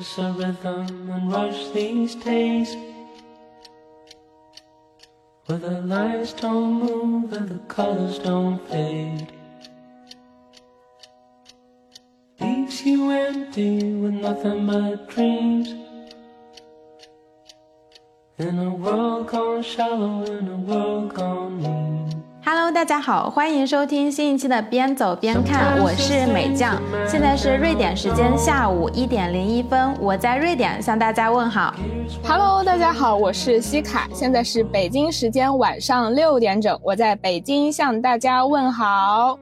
a rhythm and rush these days. Where the lights don't move and the colors don't fade. Leaves you empty with nothing but dreams. In a world gone shallow, in a world gone mean. Hello，大家好，欢迎收听新一期的边走边看，我是美酱。现在是瑞典时间下午一点零一分，我在瑞典向大家问好。Hello，大家好，我是西卡，现在是北京时间晚上六点整，我在北京向大家问好。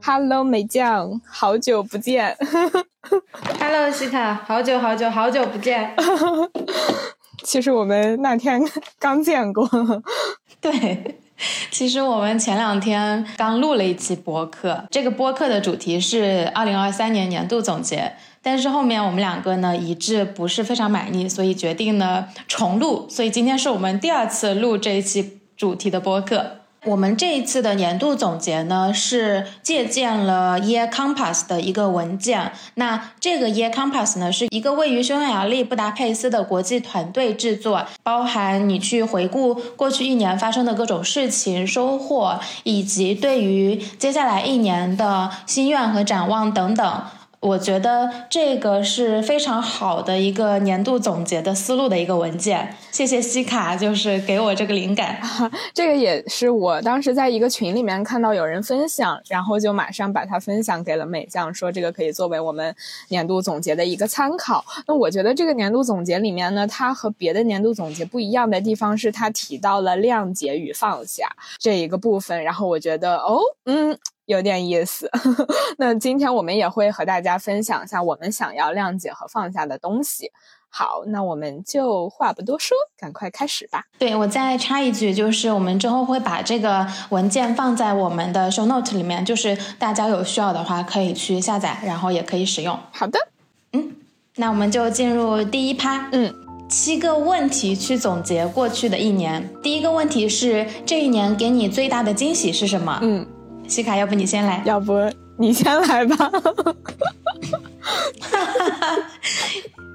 Hello，美酱，好久不见。Hello，西卡，好久好久好久不见。其实我们那天刚见过。对，其实我们前两天刚录了一期播客，这个播客的主题是二零二三年年度总结。但是后面我们两个呢一致不是非常满意，所以决定呢重录。所以今天是我们第二次录这一期主题的播客。我们这一次的年度总结呢，是借鉴了 Year Compass 的一个文件。那这个 Year Compass 呢，是一个位于匈牙利布达佩斯的国际团队制作，包含你去回顾过去一年发生的各种事情、收获，以及对于接下来一年的心愿和展望等等。我觉得这个是非常好的一个年度总结的思路的一个文件。谢谢西卡，就是给我这个灵感。这个也是我当时在一个群里面看到有人分享，然后就马上把它分享给了美酱，说这个可以作为我们年度总结的一个参考。那我觉得这个年度总结里面呢，它和别的年度总结不一样的地方是，它提到了谅解与放下这一个部分，然后我觉得哦，嗯。有点意思，那今天我们也会和大家分享一下我们想要谅解和放下的东西。好，那我们就话不多说，赶快开始吧。对我再插一句，就是我们之后会把这个文件放在我们的 show note 里面，就是大家有需要的话可以去下载，然后也可以使用。好的，嗯，那我们就进入第一趴。嗯，七个问题去总结过去的一年。第一个问题是这一年给你最大的惊喜是什么？嗯。西卡，要不你先来？要不你先来吧。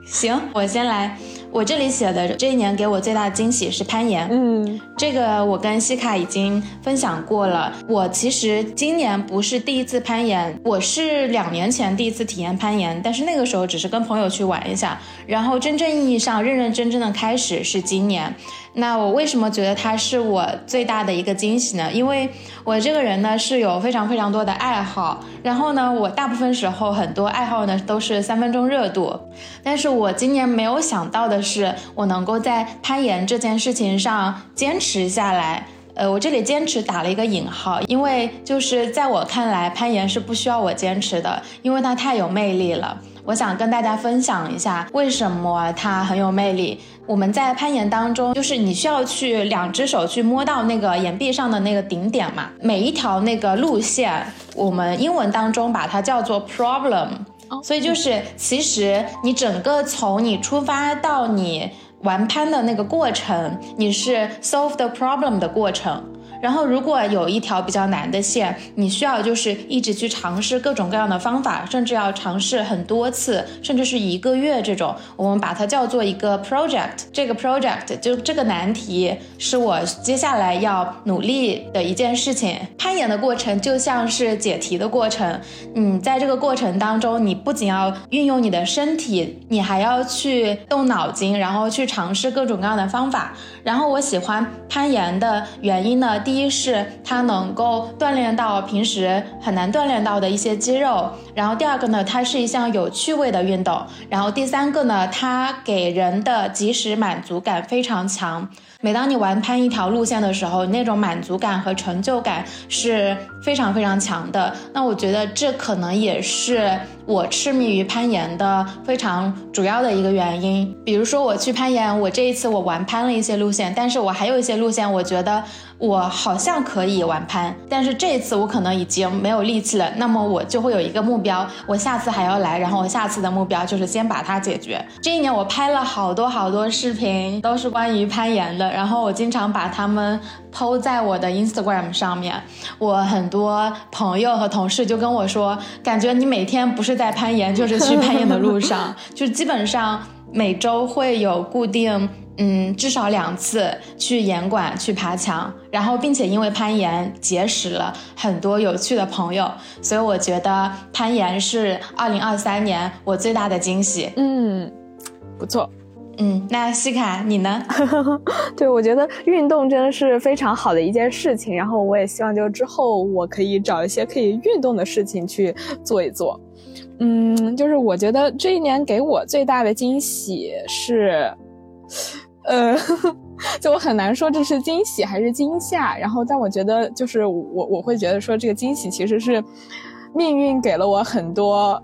行，我先来。我这里写的这一年给我最大的惊喜是攀岩。嗯，这个我跟西卡已经分享过了。我其实今年不是第一次攀岩，我是两年前第一次体验攀岩，但是那个时候只是跟朋友去玩一下，然后真正意义上认认真真的开始是今年。那我为什么觉得它是我最大的一个惊喜呢？因为我这个人呢是有非常非常多的爱好，然后呢，我大部分时候很多爱好呢都是三分钟热度，但是我今年没有想到的是，我能够在攀岩这件事情上坚持下来。呃，我这里坚持打了一个引号，因为就是在我看来，攀岩是不需要我坚持的，因为它太有魅力了。我想跟大家分享一下为什么它很有魅力。我们在攀岩当中，就是你需要去两只手去摸到那个岩壁上的那个顶点嘛。每一条那个路线，我们英文当中把它叫做 problem，所以就是其实你整个从你出发到你玩攀的那个过程，你是 solve the problem 的过程。然后，如果有一条比较难的线，你需要就是一直去尝试各种各样的方法，甚至要尝试很多次，甚至是一个月这种，我们把它叫做一个 project。这个 project 就这个难题是我接下来要努力的一件事情。攀岩的过程就像是解题的过程，你在这个过程当中，你不仅要运用你的身体，你还要去动脑筋，然后去尝试各种各样的方法。然后我喜欢攀岩的原因呢，第一是它能够锻炼到平时很难锻炼到的一些肌肉，然后第二个呢，它是一项有趣味的运动，然后第三个呢，它给人的即时满足感非常强。每当你玩攀一条路线的时候，那种满足感和成就感是非常非常强的。那我觉得这可能也是我痴迷于攀岩的非常主要的一个原因。比如说我去攀岩，我这一次我玩攀了一些路线，但是我还有一些路线，我觉得我好像可以玩攀，但是这一次我可能已经没有力气了。那么我就会有一个目标，我下次还要来，然后我下次的目标就是先把它解决。这一年我拍了好多好多视频，都是关于攀岩的，然后我经常把它们抛在我的 Instagram 上面。我很多朋友和同事就跟我说，感觉你每天不是在攀岩，就是去攀岩的路上，就基本上每周会有固定。嗯，至少两次去岩馆去爬墙，然后并且因为攀岩结识了很多有趣的朋友，所以我觉得攀岩是二零二三年我最大的惊喜。嗯，不错。嗯，那西卡你呢？对，我觉得运动真的是非常好的一件事情，然后我也希望就之后我可以找一些可以运动的事情去做一做。嗯，就是我觉得这一年给我最大的惊喜是。呃，就我很难说这是惊喜还是惊吓，然后但我觉得就是我我会觉得说这个惊喜其实是命运给了我很多，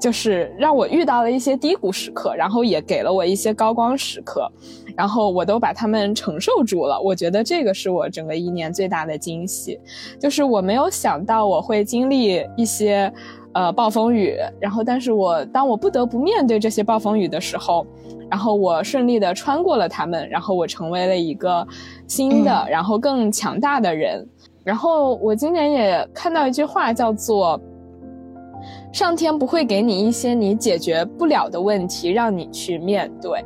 就是让我遇到了一些低谷时刻，然后也给了我一些高光时刻，然后我都把他们承受住了。我觉得这个是我整个一年最大的惊喜，就是我没有想到我会经历一些呃暴风雨，然后但是我当我不得不面对这些暴风雨的时候。然后我顺利的穿过了他们，然后我成为了一个新的，然后更强大的人。然后我今年也看到一句话，叫做“上天不会给你一些你解决不了的问题，让你去面对。”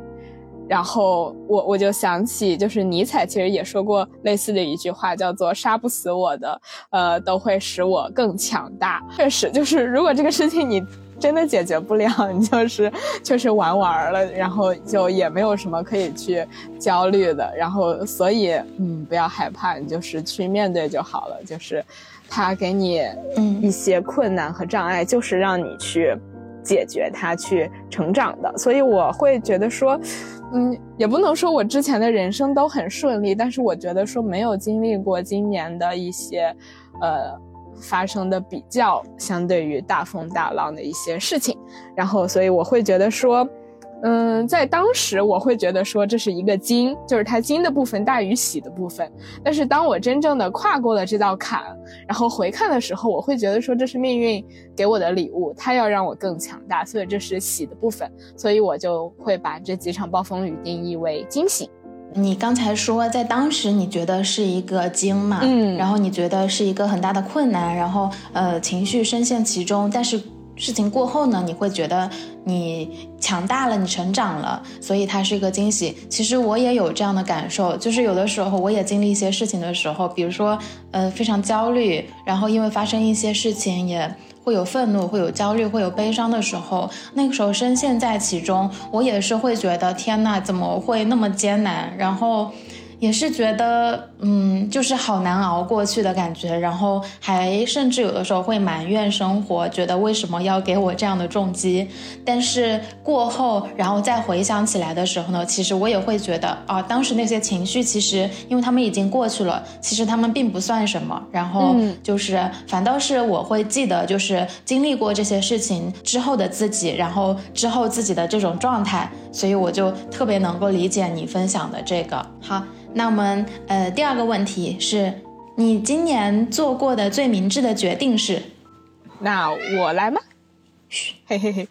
然后我我就想起，就是尼采其实也说过类似的一句话，叫做“杀不死我的，呃，都会使我更强大。”确实，就是如果这个事情你。真的解决不了，你就是确实玩玩了，然后就也没有什么可以去焦虑的，然后所以嗯，不要害怕，你就是去面对就好了。就是他给你嗯一些困难和障碍，就是让你去解决它，去成长的。所以我会觉得说，嗯，也不能说我之前的人生都很顺利，但是我觉得说没有经历过今年的一些，呃。发生的比较相对于大风大浪的一些事情，然后所以我会觉得说，嗯，在当时我会觉得说这是一个金，就是它金的部分大于喜的部分。但是当我真正的跨过了这道坎，然后回看的时候，我会觉得说这是命运给我的礼物，它要让我更强大，所以这是喜的部分。所以我就会把这几场暴风雨定义为惊喜。你刚才说，在当时你觉得是一个惊嘛，嗯，然后你觉得是一个很大的困难，然后呃情绪深陷其中，但是事情过后呢，你会觉得你强大了，你成长了，所以它是一个惊喜。其实我也有这样的感受，就是有的时候我也经历一些事情的时候，比如说呃非常焦虑，然后因为发生一些事情也。会有愤怒，会有焦虑，会有悲伤的时候，那个时候深陷在其中，我也是会觉得天呐，怎么会那么艰难？然后。也是觉得，嗯，就是好难熬过去的感觉，然后还甚至有的时候会埋怨生活，觉得为什么要给我这样的重击？但是过后，然后再回想起来的时候呢，其实我也会觉得，啊，当时那些情绪，其实因为他们已经过去了，其实他们并不算什么。然后就是反倒是我会记得，就是经历过这些事情之后的自己，然后之后自己的这种状态，所以我就特别能够理解你分享的这个。好。那我们呃，第二个问题是，你今年做过的最明智的决定是？那我来吗？嘘嘿嘿嘿，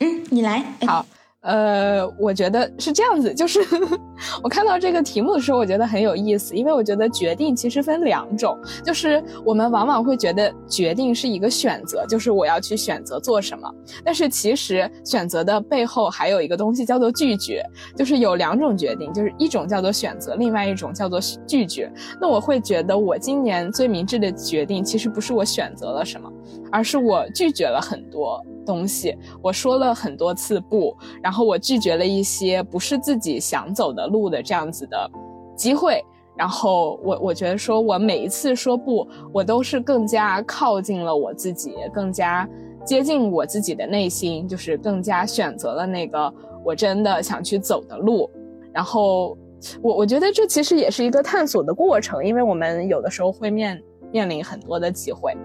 嗯，你来，好。呃，我觉得是这样子，就是 我看到这个题目的时候，我觉得很有意思，因为我觉得决定其实分两种，就是我们往往会觉得决定是一个选择，就是我要去选择做什么，但是其实选择的背后还有一个东西叫做拒绝，就是有两种决定，就是一种叫做选择，另外一种叫做拒绝。那我会觉得我今年最明智的决定，其实不是我选择了什么，而是我拒绝了很多。东西，我说了很多次不，然后我拒绝了一些不是自己想走的路的这样子的机会，然后我我觉得说我每一次说不，我都是更加靠近了我自己，更加接近我自己的内心，就是更加选择了那个我真的想去走的路，然后我我觉得这其实也是一个探索的过程，因为我们有的时候会面面临很多的机会。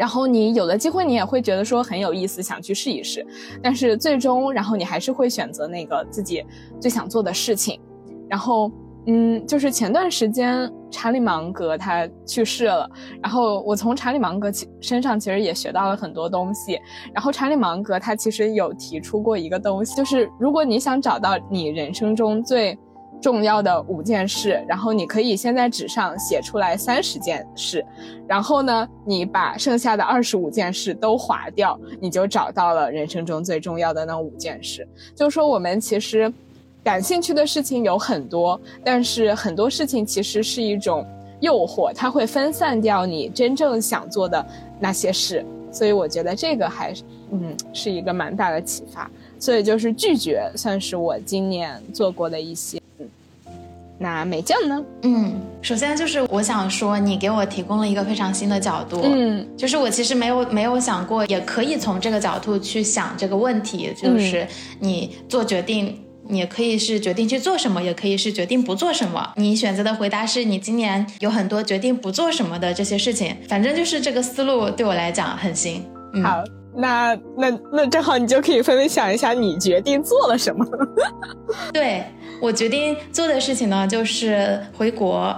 然后你有了机会，你也会觉得说很有意思，想去试一试。但是最终，然后你还是会选择那个自己最想做的事情。然后，嗯，就是前段时间查理芒格他去世了，然后我从查理芒格身上其实也学到了很多东西。然后查理芒格他其实有提出过一个东西，就是如果你想找到你人生中最重要的五件事，然后你可以先在纸上写出来三十件事，然后呢，你把剩下的二十五件事都划掉，你就找到了人生中最重要的那五件事。就是说，我们其实感兴趣的事情有很多，但是很多事情其实是一种诱惑，它会分散掉你真正想做的那些事。所以我觉得这个还是，嗯，是一个蛮大的启发。所以就是拒绝，算是我今年做过的一些。那美酱呢？嗯，首先就是我想说，你给我提供了一个非常新的角度。嗯，就是我其实没有没有想过，也可以从这个角度去想这个问题。就是你做决定，你也可以是决定去做什么，也可以是决定不做什么。你选择的回答是你今年有很多决定不做什么的这些事情。反正就是这个思路对我来讲很新。好，那那那正好你就可以分享一下你决定做了什么。对。我决定做的事情呢，就是回国，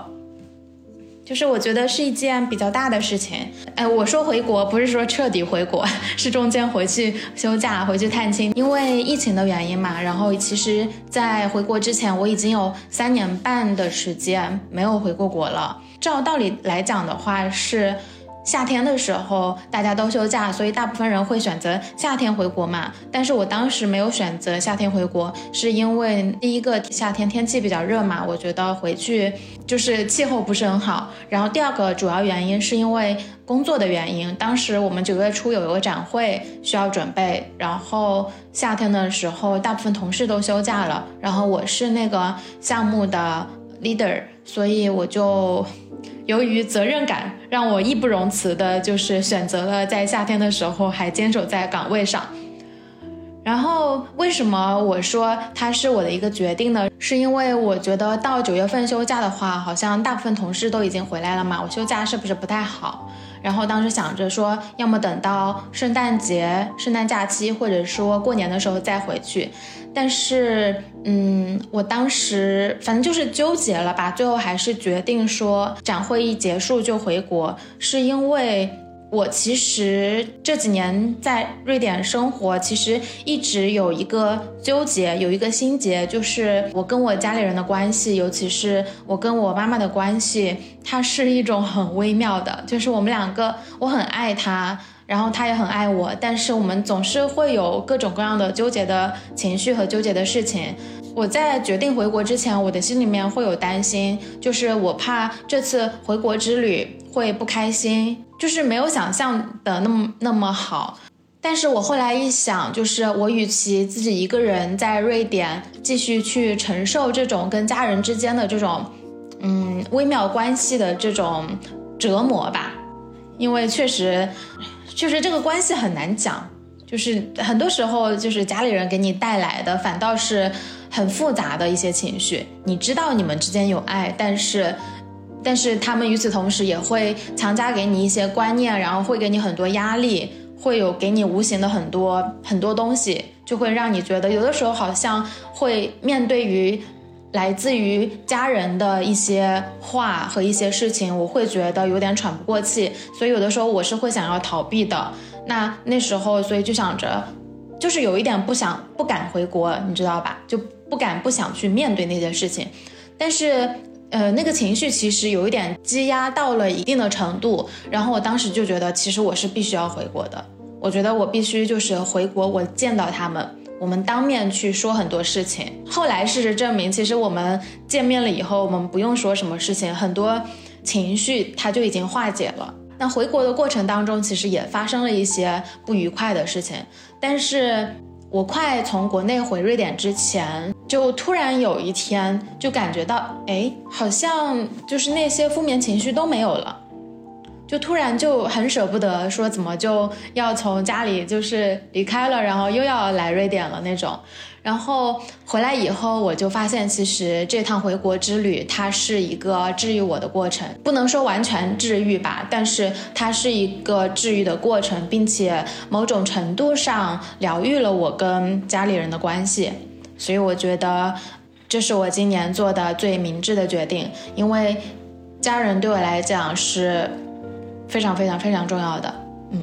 就是我觉得是一件比较大的事情。哎，我说回国不是说彻底回国，是中间回去休假、回去探亲，因为疫情的原因嘛。然后其实，在回国之前，我已经有三年半的时间没有回过国了。照道理来讲的话是。夏天的时候大家都休假，所以大部分人会选择夏天回国嘛。但是我当时没有选择夏天回国，是因为第一个夏天天气比较热嘛，我觉得回去就是气候不是很好。然后第二个主要原因是因为工作的原因，当时我们九月初有一个展会需要准备，然后夏天的时候大部分同事都休假了，然后我是那个项目的 leader，所以我就。由于责任感，让我义不容辞的，就是选择了在夏天的时候还坚守在岗位上。然后，为什么我说它是我的一个决定呢？是因为我觉得到九月份休假的话，好像大部分同事都已经回来了嘛，我休假是不是不太好？然后当时想着说，要么等到圣诞节、圣诞假期，或者说过年的时候再回去。但是，嗯，我当时反正就是纠结了吧，最后还是决定说展会一结束就回国，是因为我其实这几年在瑞典生活，其实一直有一个纠结，有一个心结，就是我跟我家里人的关系，尤其是我跟我妈妈的关系，它是一种很微妙的，就是我们两个，我很爱她。然后他也很爱我，但是我们总是会有各种各样的纠结的情绪和纠结的事情。我在决定回国之前，我的心里面会有担心，就是我怕这次回国之旅会不开心，就是没有想象的那么那么好。但是我后来一想，就是我与其自己一个人在瑞典继续去承受这种跟家人之间的这种，嗯，微妙关系的这种折磨吧，因为确实。就是这个关系很难讲，就是很多时候就是家里人给你带来的反倒是很复杂的一些情绪。你知道你们之间有爱，但是，但是他们与此同时也会强加给你一些观念，然后会给你很多压力，会有给你无形的很多很多东西，就会让你觉得有的时候好像会面对于。来自于家人的一些话和一些事情，我会觉得有点喘不过气，所以有的时候我是会想要逃避的。那那时候，所以就想着，就是有一点不想、不敢回国，你知道吧？就不敢、不想去面对那些事情。但是，呃，那个情绪其实有一点积压到了一定的程度，然后我当时就觉得，其实我是必须要回国的。我觉得我必须就是回国，我见到他们。我们当面去说很多事情，后来事实证明，其实我们见面了以后，我们不用说什么事情，很多情绪它就已经化解了。那回国的过程当中，其实也发生了一些不愉快的事情，但是我快从国内回瑞典之前，就突然有一天就感觉到，哎，好像就是那些负面情绪都没有了。就突然就很舍不得，说怎么就要从家里就是离开了，然后又要来瑞典了那种。然后回来以后，我就发现其实这趟回国之旅它是一个治愈我的过程，不能说完全治愈吧，但是它是一个治愈的过程，并且某种程度上疗愈了我跟家里人的关系。所以我觉得这是我今年做的最明智的决定，因为家人对我来讲是。非常非常非常重要的，嗯，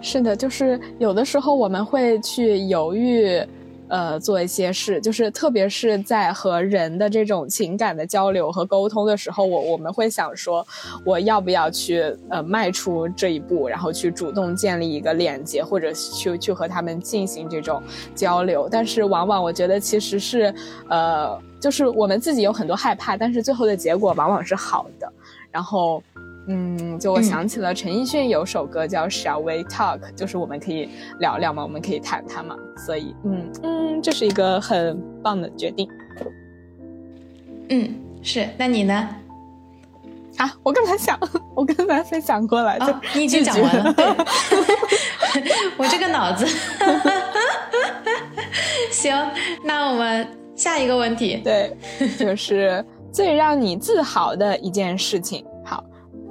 是的，就是有的时候我们会去犹豫，呃，做一些事，就是特别是在和人的这种情感的交流和沟通的时候，我我们会想说，我要不要去呃迈出这一步，然后去主动建立一个链接，或者去去和他们进行这种交流。但是往往我觉得其实是，呃，就是我们自己有很多害怕，但是最后的结果往往是好的。然后。嗯，就我想起了陈奕迅有首歌叫《Shall We Talk》，就是我们可以聊聊嘛，我们可以谈谈嘛，所以嗯嗯，这是一个很棒的决定。嗯，是，那你呢？啊，我刚才想，我刚才分享过来，就你已经讲完了。我这个脑子。行，那我们下一个问题，对，就是最让你自豪的一件事情。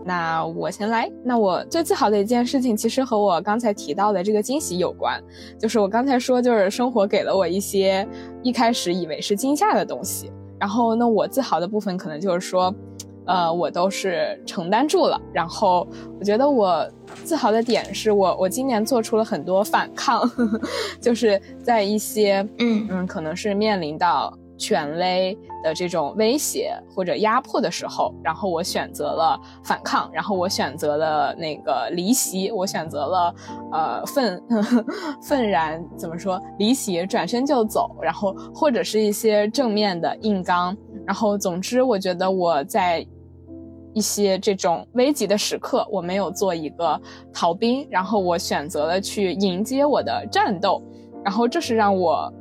那我先来。那我最自豪的一件事情，其实和我刚才提到的这个惊喜有关。就是我刚才说，就是生活给了我一些一开始以为是惊吓的东西。然后，那我自豪的部分，可能就是说，呃，我都是承担住了。然后，我觉得我自豪的点是我，我今年做出了很多反抗，呵 呵就是在一些，嗯嗯，可能是面临到。权威的这种威胁或者压迫的时候，然后我选择了反抗，然后我选择了那个离席，我选择了呃愤 愤然怎么说离席，转身就走，然后或者是一些正面的硬刚，然后总之我觉得我在一些这种危急的时刻，我没有做一个逃兵，然后我选择了去迎接我的战斗，然后这是让我。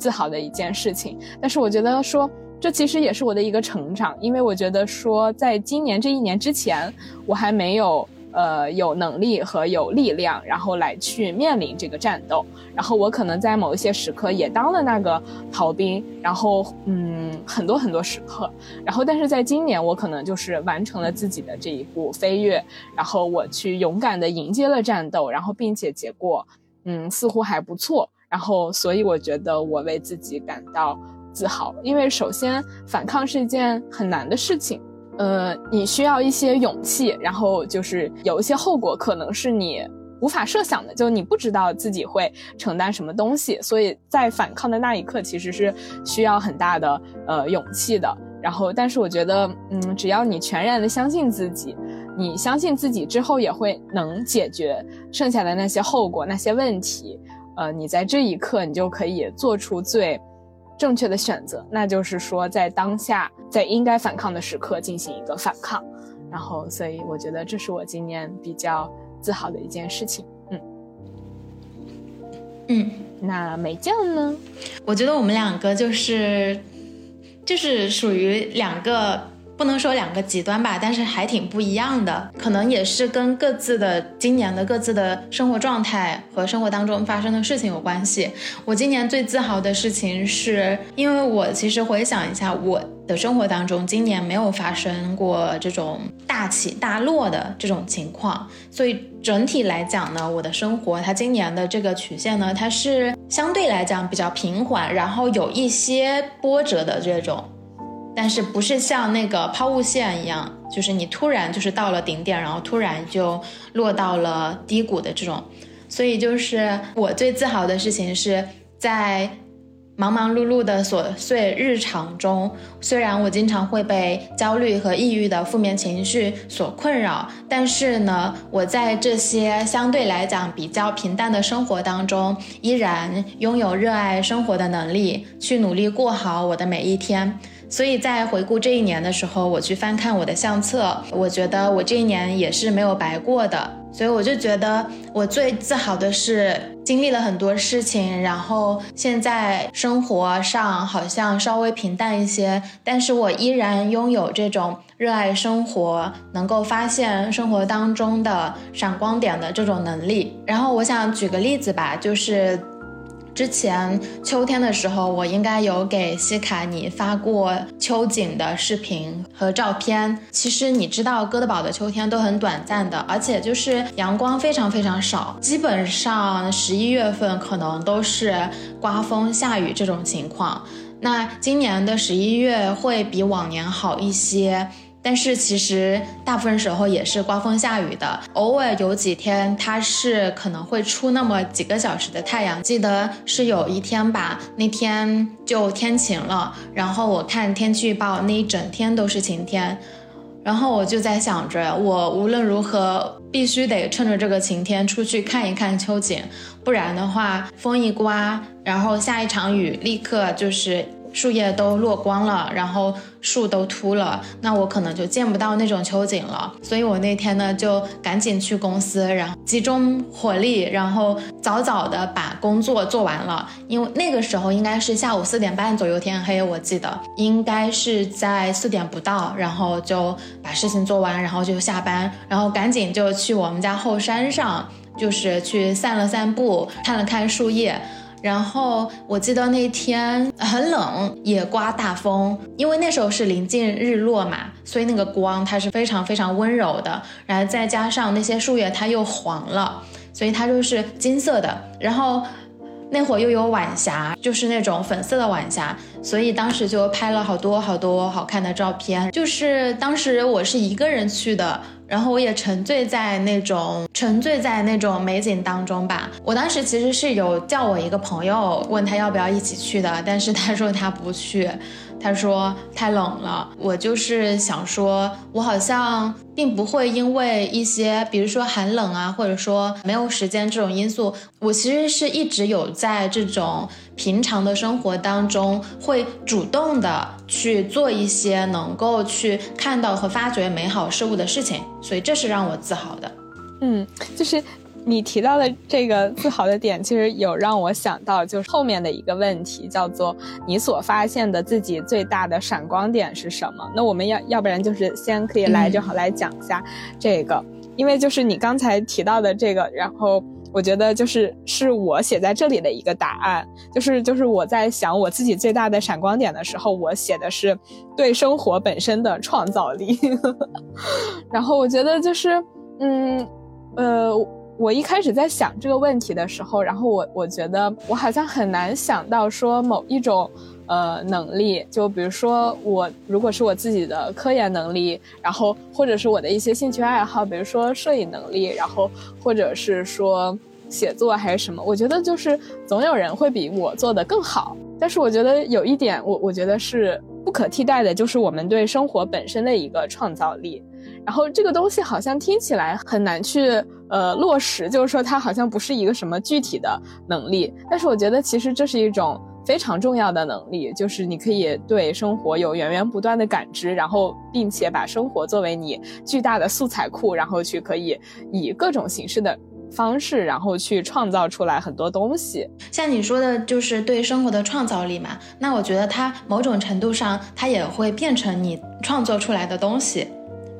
自豪的一件事情，但是我觉得说这其实也是我的一个成长，因为我觉得说在今年这一年之前，我还没有呃有能力和有力量，然后来去面临这个战斗，然后我可能在某一些时刻也当了那个逃兵，然后嗯很多很多时刻，然后但是在今年我可能就是完成了自己的这一步飞跃，然后我去勇敢的迎接了战斗，然后并且结果嗯似乎还不错。然后，所以我觉得我为自己感到自豪，因为首先反抗是一件很难的事情，呃，你需要一些勇气，然后就是有一些后果可能是你无法设想的，就你不知道自己会承担什么东西，所以在反抗的那一刻其实是需要很大的呃勇气的。然后，但是我觉得，嗯，只要你全然的相信自己，你相信自己之后也会能解决剩下的那些后果、那些问题。呃，你在这一刻，你就可以做出最正确的选择，那就是说，在当下，在应该反抗的时刻进行一个反抗。然后，所以我觉得这是我今年比较自豪的一件事情。嗯嗯，那美酱呢？我觉得我们两个就是就是属于两个。不能说两个极端吧，但是还挺不一样的，可能也是跟各自的今年的各自的生活状态和生活当中发生的事情有关系。我今年最自豪的事情是，因为我其实回想一下，我的生活当中今年没有发生过这种大起大落的这种情况，所以整体来讲呢，我的生活它今年的这个曲线呢，它是相对来讲比较平缓，然后有一些波折的这种。但是不是像那个抛物线一样，就是你突然就是到了顶点，然后突然就落到了低谷的这种。所以就是我最自豪的事情是在忙忙碌碌的琐碎日常中，虽然我经常会被焦虑和抑郁的负面情绪所困扰，但是呢，我在这些相对来讲比较平淡的生活当中，依然拥有热爱生活的能力，去努力过好我的每一天。所以在回顾这一年的时候，我去翻看我的相册，我觉得我这一年也是没有白过的。所以我就觉得我最自豪的是经历了很多事情，然后现在生活上好像稍微平淡一些，但是我依然拥有这种热爱生活、能够发现生活当中的闪光点的这种能力。然后我想举个例子吧，就是。之前秋天的时候，我应该有给西卡你发过秋景的视频和照片。其实你知道，哥德堡的秋天都很短暂的，而且就是阳光非常非常少，基本上十一月份可能都是刮风下雨这种情况。那今年的十一月会比往年好一些。但是其实大部分时候也是刮风下雨的，偶尔有几天它是可能会出那么几个小时的太阳。记得是有一天吧，那天就天晴了，然后我看天气预报，那一整天都是晴天，然后我就在想着，我无论如何必须得趁着这个晴天出去看一看秋景，不然的话风一刮，然后下一场雨，立刻就是。树叶都落光了，然后树都秃了，那我可能就见不到那种秋景了。所以我那天呢就赶紧去公司，然后集中火力，然后早早的把工作做完了。因为那个时候应该是下午四点半左右天黑，我记得应该是在四点不到，然后就把事情做完，然后就下班，然后赶紧就去我们家后山上，就是去散了散步，看了看树叶。然后我记得那天很冷，也刮大风，因为那时候是临近日落嘛，所以那个光它是非常非常温柔的。然后再加上那些树叶它又黄了，所以它就是金色的。然后那会儿又有晚霞，就是那种粉色的晚霞，所以当时就拍了好多好多好看的照片。就是当时我是一个人去的。然后我也沉醉在那种沉醉在那种美景当中吧。我当时其实是有叫我一个朋友，问他要不要一起去的，但是他说他不去。他说太冷了，我就是想说，我好像并不会因为一些，比如说寒冷啊，或者说没有时间这种因素，我其实是一直有在这种平常的生活当中，会主动的去做一些能够去看到和发掘美好事物的事情，所以这是让我自豪的。嗯，就是。你提到的这个自豪的点，其实有让我想到，就是后面的一个问题，叫做你所发现的自己最大的闪光点是什么？那我们要要不然就是先可以来正好来讲一下这个，因为就是你刚才提到的这个，然后我觉得就是是我写在这里的一个答案，就是就是我在想我自己最大的闪光点的时候，我写的是对生活本身的创造力，然后我觉得就是嗯呃。我一开始在想这个问题的时候，然后我我觉得我好像很难想到说某一种，呃，能力，就比如说我如果是我自己的科研能力，然后或者是我的一些兴趣爱好，比如说摄影能力，然后或者是说写作还是什么，我觉得就是总有人会比我做的更好。但是我觉得有一点，我我觉得是不可替代的，就是我们对生活本身的一个创造力。然后这个东西好像听起来很难去呃落实，就是说它好像不是一个什么具体的能力，但是我觉得其实这是一种非常重要的能力，就是你可以对生活有源源不断的感知，然后并且把生活作为你巨大的素材库，然后去可以以各种形式的方式，然后去创造出来很多东西。像你说的，就是对生活的创造力嘛，那我觉得它某种程度上它也会变成你创作出来的东西。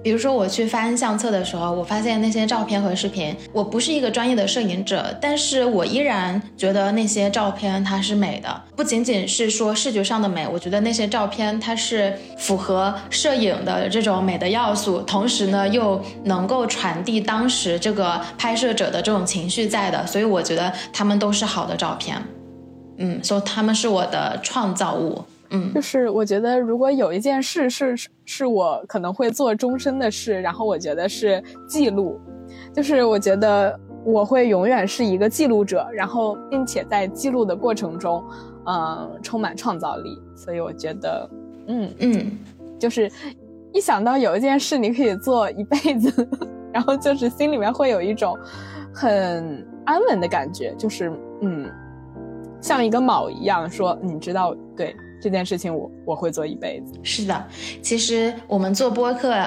比如说我去翻相册的时候，我发现那些照片和视频，我不是一个专业的摄影者，但是我依然觉得那些照片它是美的，不仅仅是说视觉上的美，我觉得那些照片它是符合摄影的这种美的要素，同时呢又能够传递当时这个拍摄者的这种情绪在的，所以我觉得他们都是好的照片，嗯，所以他们是我的创造物。嗯，就是我觉得，如果有一件事是是我可能会做终身的事，然后我觉得是记录，就是我觉得我会永远是一个记录者，然后并且在记录的过程中，嗯，充满创造力。所以我觉得，嗯嗯，就是一想到有一件事你可以做一辈子，然后就是心里面会有一种很安稳的感觉，就是嗯，像一个锚一样，说你知道对。这件事情我我会做一辈子。是的，其实我们做播客，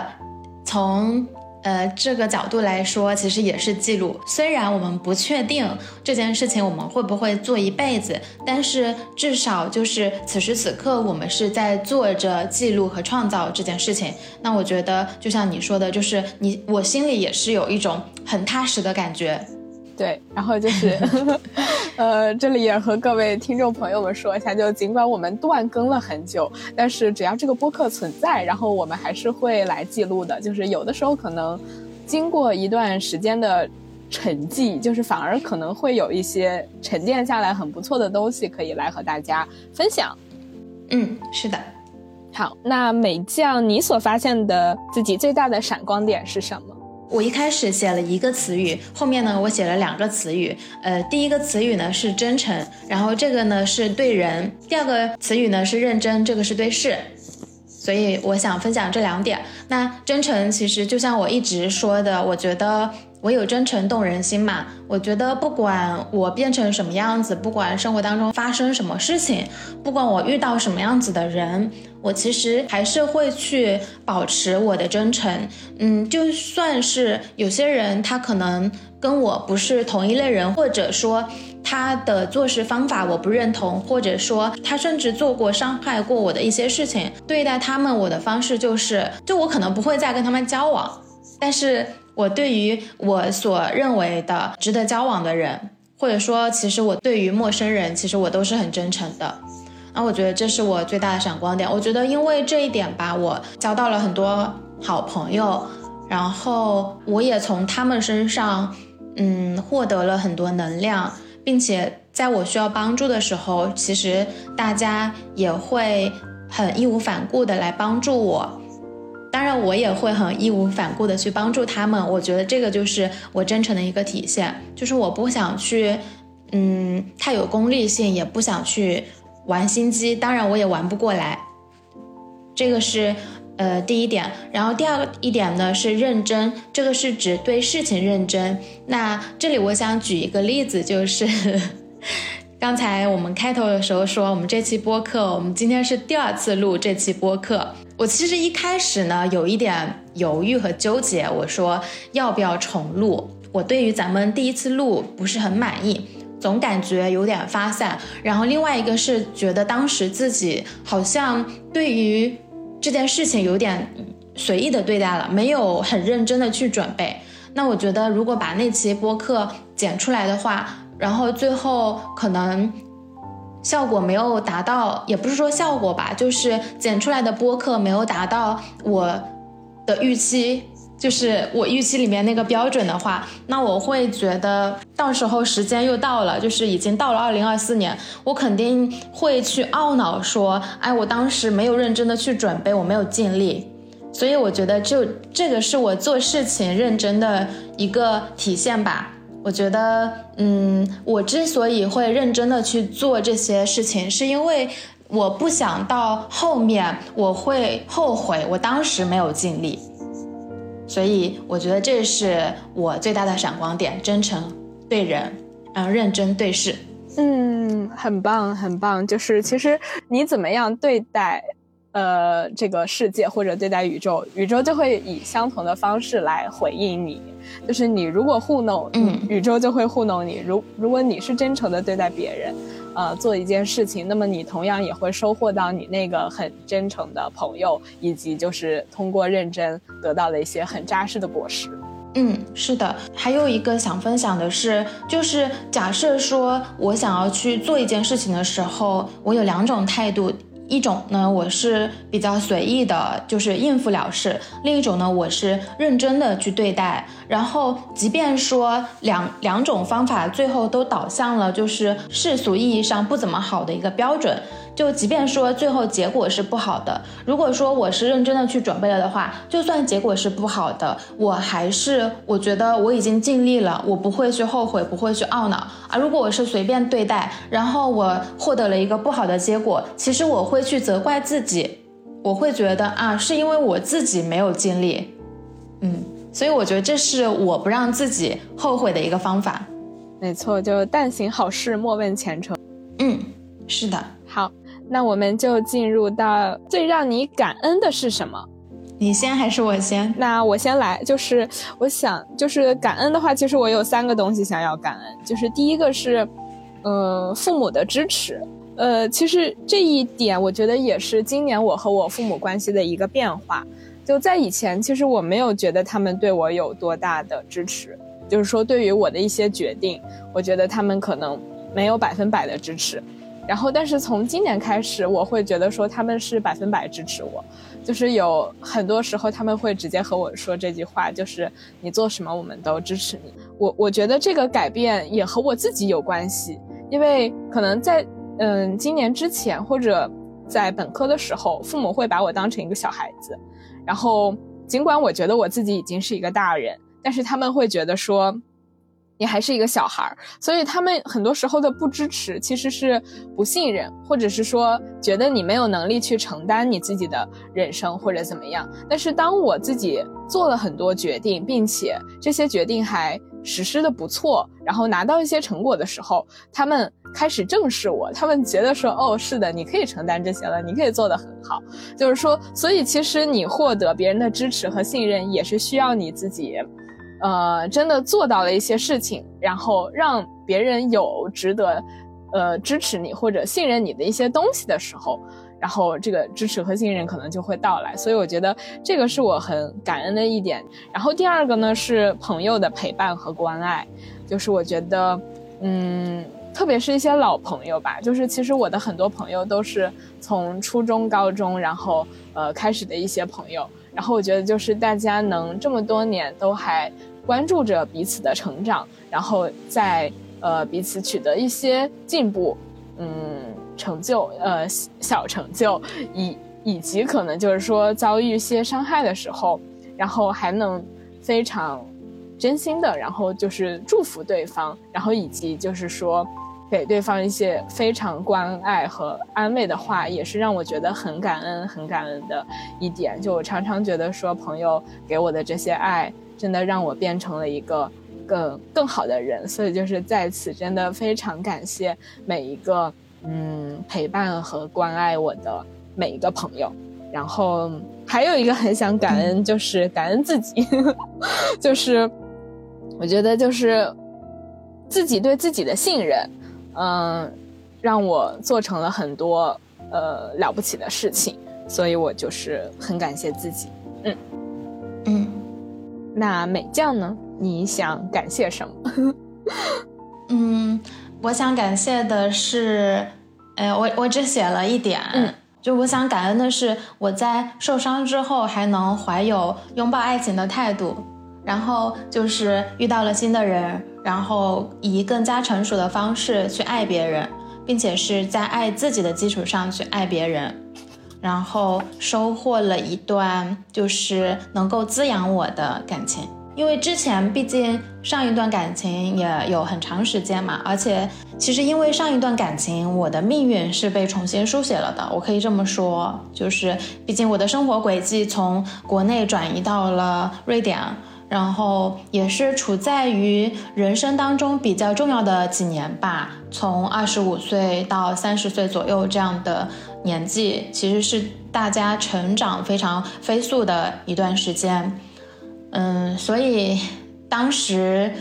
从呃这个角度来说，其实也是记录。虽然我们不确定这件事情我们会不会做一辈子，但是至少就是此时此刻我们是在做着记录和创造这件事情。那我觉得就像你说的，就是你我心里也是有一种很踏实的感觉。对，然后就是，呃，这里也和各位听众朋友们说一下，就尽管我们断更了很久，但是只要这个播客存在，然后我们还是会来记录的。就是有的时候可能经过一段时间的沉寂，就是反而可能会有一些沉淀下来很不错的东西可以来和大家分享。嗯，是的。好，那美酱，你所发现的自己最大的闪光点是什么？我一开始写了一个词语，后面呢我写了两个词语。呃，第一个词语呢是真诚，然后这个呢是对人；第二个词语呢是认真，这个是对事。所以我想分享这两点。那真诚其实就像我一直说的，我觉得。唯有真诚动人心嘛。我觉得不管我变成什么样子，不管生活当中发生什么事情，不管我遇到什么样子的人，我其实还是会去保持我的真诚。嗯，就算是有些人他可能跟我不是同一类人，或者说他的做事方法我不认同，或者说他甚至做过伤害过我的一些事情，对待他们我的方式就是，就我可能不会再跟他们交往，但是。我对于我所认为的值得交往的人，或者说，其实我对于陌生人，其实我都是很真诚的。那我觉得这是我最大的闪光点。我觉得因为这一点吧，我交到了很多好朋友，然后我也从他们身上，嗯，获得了很多能量，并且在我需要帮助的时候，其实大家也会很义无反顾的来帮助我。当然，我也会很义无反顾的去帮助他们。我觉得这个就是我真诚的一个体现，就是我不想去，嗯，太有功利性，也不想去玩心机。当然，我也玩不过来。这个是呃第一点。然后第二一点呢是认真，这个是指对事情认真。那这里我想举一个例子，就是 刚才我们开头的时候说，我们这期播客，我们今天是第二次录这期播客。我其实一开始呢有一点犹豫和纠结，我说要不要重录？我对于咱们第一次录不是很满意，总感觉有点发散。然后另外一个是觉得当时自己好像对于这件事情有点随意的对待了，没有很认真的去准备。那我觉得如果把那期播客剪出来的话，然后最后可能。效果没有达到，也不是说效果吧，就是剪出来的播客没有达到我的预期，就是我预期里面那个标准的话，那我会觉得到时候时间又到了，就是已经到了二零二四年，我肯定会去懊恼说，哎，我当时没有认真的去准备，我没有尽力，所以我觉得就这个是我做事情认真的一个体现吧。我觉得，嗯，我之所以会认真的去做这些事情，是因为我不想到后面我会后悔我当时没有尽力，所以我觉得这是我最大的闪光点：真诚对人，嗯，认真对事。嗯，很棒，很棒。就是其实你怎么样对待，呃，这个世界或者对待宇宙，宇宙就会以相同的方式来回应你。就是你如果糊弄，嗯，宇宙就会糊弄你。如如果你是真诚的对待别人，呃，做一件事情，那么你同样也会收获到你那个很真诚的朋友，以及就是通过认真得到了一些很扎实的果实。嗯，是的。还有一个想分享的是，就是假设说我想要去做一件事情的时候，我有两种态度。一种呢，我是比较随意的，就是应付了事；另一种呢，我是认真的去对待。然后，即便说两两种方法最后都导向了就是世俗意义上不怎么好的一个标准。就即便说最后结果是不好的，如果说我是认真的去准备了的话，就算结果是不好的，我还是我觉得我已经尽力了，我不会去后悔，不会去懊恼啊。如果我是随便对待，然后我获得了一个不好的结果，其实我会去责怪自己，我会觉得啊，是因为我自己没有尽力，嗯，所以我觉得这是我不让自己后悔的一个方法。没错，就但行好事，莫问前程。嗯，是的，好。那我们就进入到最让你感恩的是什么？你先还是我先？那我先来。就是我想，就是感恩的话，其实我有三个东西想要感恩。就是第一个是，呃，父母的支持。呃，其实这一点我觉得也是今年我和我父母关系的一个变化。就在以前，其实我没有觉得他们对我有多大的支持，就是说对于我的一些决定，我觉得他们可能没有百分百的支持。然后，但是从今年开始，我会觉得说他们是百分百支持我，就是有很多时候他们会直接和我说这句话，就是你做什么我们都支持你。我我觉得这个改变也和我自己有关系，因为可能在嗯今年之前或者在本科的时候，父母会把我当成一个小孩子，然后尽管我觉得我自己已经是一个大人，但是他们会觉得说。你还是一个小孩儿，所以他们很多时候的不支持其实是不信任，或者是说觉得你没有能力去承担你自己的人生或者怎么样。但是当我自己做了很多决定，并且这些决定还实施的不错，然后拿到一些成果的时候，他们开始正视我，他们觉得说，哦，是的，你可以承担这些了，你可以做得很好。就是说，所以其实你获得别人的支持和信任，也是需要你自己。呃，真的做到了一些事情，然后让别人有值得，呃，支持你或者信任你的一些东西的时候，然后这个支持和信任可能就会到来。所以我觉得这个是我很感恩的一点。然后第二个呢是朋友的陪伴和关爱，就是我觉得，嗯，特别是一些老朋友吧，就是其实我的很多朋友都是从初中、高中，然后呃开始的一些朋友，然后我觉得就是大家能这么多年都还。关注着彼此的成长，然后在呃彼此取得一些进步，嗯，成就，呃小成就，以以及可能就是说遭遇一些伤害的时候，然后还能非常真心的，然后就是祝福对方，然后以及就是说给对方一些非常关爱和安慰的话，也是让我觉得很感恩、很感恩的一点。就我常常觉得说朋友给我的这些爱。真的让我变成了一个更更好的人，所以就是在此真的非常感谢每一个嗯陪伴和关爱我的每一个朋友。然后还有一个很想感恩，就是感恩自己，就是我觉得就是自己对自己的信任，嗯，让我做成了很多呃了不起的事情，所以我就是很感谢自己，嗯。嗯。那美酱呢？你想感谢什么？嗯，我想感谢的是，哎，我我只写了一点，就我想感恩的是，我在受伤之后还能怀有拥抱爱情的态度，然后就是遇到了新的人，然后以更加成熟的方式去爱别人，并且是在爱自己的基础上去爱别人。然后收获了一段就是能够滋养我的感情，因为之前毕竟上一段感情也有很长时间嘛，而且其实因为上一段感情，我的命运是被重新书写了的，我可以这么说，就是毕竟我的生活轨迹从国内转移到了瑞典，然后也是处在于人生当中比较重要的几年吧，从二十五岁到三十岁左右这样的。年纪其实是大家成长非常飞速的一段时间，嗯，所以当时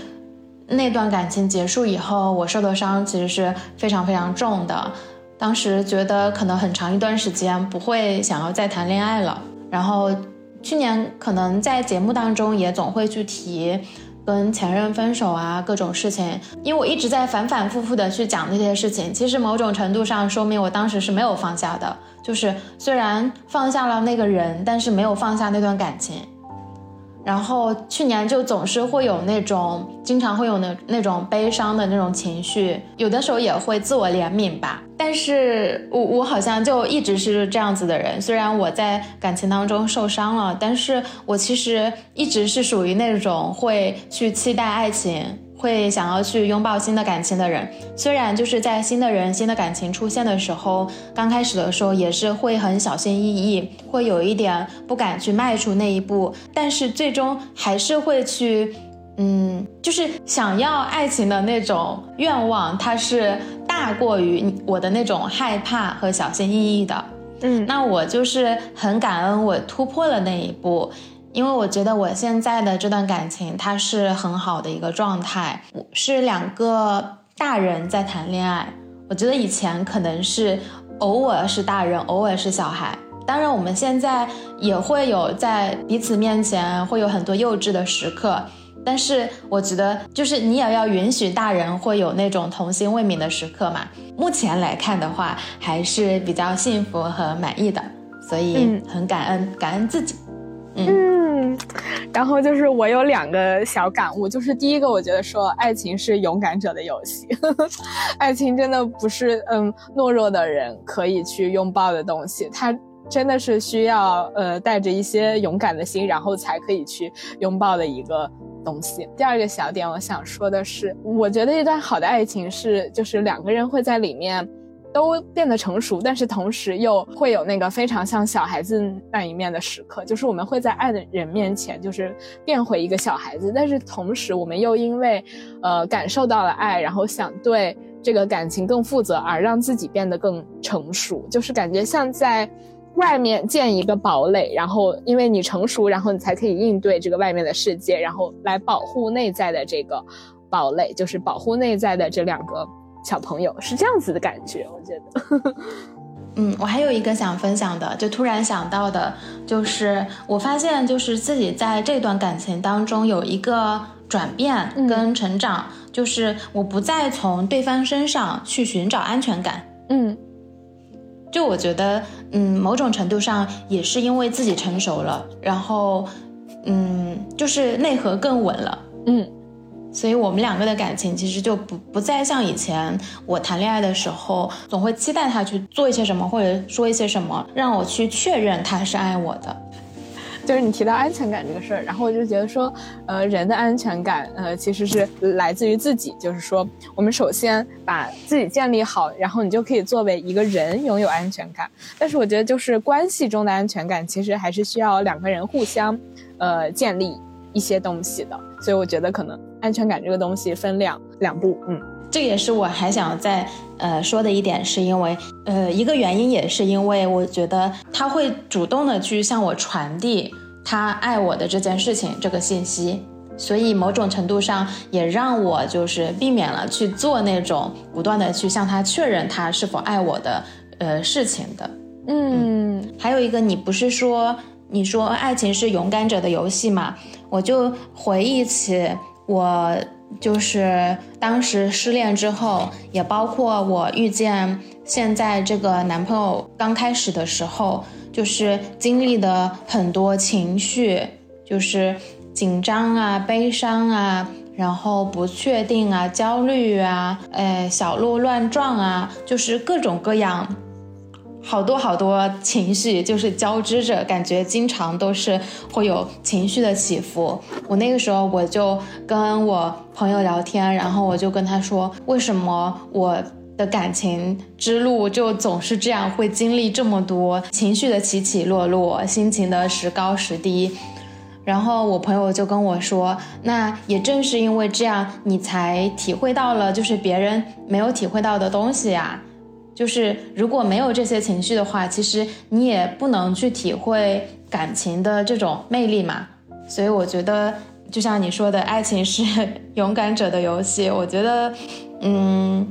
那段感情结束以后，我受的伤其实是非常非常重的。当时觉得可能很长一段时间不会想要再谈恋爱了。然后去年可能在节目当中也总会去提。跟前任分手啊，各种事情，因为我一直在反反复复的去讲那些事情，其实某种程度上说明我当时是没有放下的，就是虽然放下了那个人，但是没有放下那段感情。然后去年就总是会有那种，经常会有那那种悲伤的那种情绪，有的时候也会自我怜悯吧。但是我我好像就一直是这样子的人，虽然我在感情当中受伤了，但是我其实一直是属于那种会去期待爱情。会想要去拥抱新的感情的人，虽然就是在新的人、新的感情出现的时候，刚开始的时候也是会很小心翼翼，会有一点不敢去迈出那一步，但是最终还是会去，嗯，就是想要爱情的那种愿望，它是大过于我的那种害怕和小心翼翼的。嗯，那我就是很感恩我突破了那一步。因为我觉得我现在的这段感情，它是很好的一个状态，是两个大人在谈恋爱。我觉得以前可能是偶尔是大人，偶尔是小孩。当然，我们现在也会有在彼此面前会有很多幼稚的时刻，但是我觉得就是你也要允许大人会有那种童心未泯的时刻嘛。目前来看的话，还是比较幸福和满意的，所以很感恩，感恩自己。嗯，然后就是我有两个小感悟，就是第一个，我觉得说爱情是勇敢者的游戏，爱情真的不是嗯懦弱的人可以去拥抱的东西，它真的是需要呃带着一些勇敢的心，然后才可以去拥抱的一个东西。第二个小点，我想说的是，我觉得一段好的爱情是就是两个人会在里面。都变得成熟，但是同时又会有那个非常像小孩子那一面的时刻，就是我们会在爱的人面前，就是变回一个小孩子，但是同时我们又因为，呃，感受到了爱，然后想对这个感情更负责，而让自己变得更成熟，就是感觉像在外面建一个堡垒，然后因为你成熟，然后你才可以应对这个外面的世界，然后来保护内在的这个堡垒，就是保护内在的这两个。小朋友是这样子的感觉，我觉得。嗯，我还有一个想分享的，就突然想到的，就是我发现，就是自己在这段感情当中有一个转变跟成长，就是我不再从对方身上去寻找安全感。嗯，就我觉得，嗯，某种程度上也是因为自己成熟了，然后，嗯，就是内核更稳了。嗯。所以我们两个的感情其实就不不再像以前我谈恋爱的时候，总会期待他去做一些什么或者说一些什么，让我去确认他是爱我的。就是你提到安全感这个事儿，然后我就觉得说，呃，人的安全感，呃，其实是来自于自己。就是说，我们首先把自己建立好，然后你就可以作为一个人拥有安全感。但是我觉得，就是关系中的安全感，其实还是需要两个人互相，呃，建立。一些东西的，所以我觉得可能安全感这个东西分两两步，嗯，这也是我还想再呃说的一点，是因为呃一个原因也是因为我觉得他会主动的去向我传递他爱我的这件事情这个信息，所以某种程度上也让我就是避免了去做那种不断的去向他确认他是否爱我的呃事情的，嗯，还有一个你不是说你说爱情是勇敢者的游戏嘛？我就回忆起我就是当时失恋之后，也包括我遇见现在这个男朋友刚开始的时候，就是经历的很多情绪，就是紧张啊、悲伤啊，然后不确定啊、焦虑啊，哎，小鹿乱撞啊，就是各种各样。好多好多情绪就是交织着，感觉经常都是会有情绪的起伏。我那个时候我就跟我朋友聊天，然后我就跟他说，为什么我的感情之路就总是这样，会经历这么多情绪的起起落落，心情的时高时低。然后我朋友就跟我说，那也正是因为这样，你才体会到了就是别人没有体会到的东西呀。就是如果没有这些情绪的话，其实你也不能去体会感情的这种魅力嘛。所以我觉得，就像你说的，爱情是勇敢者的游戏。我觉得，嗯，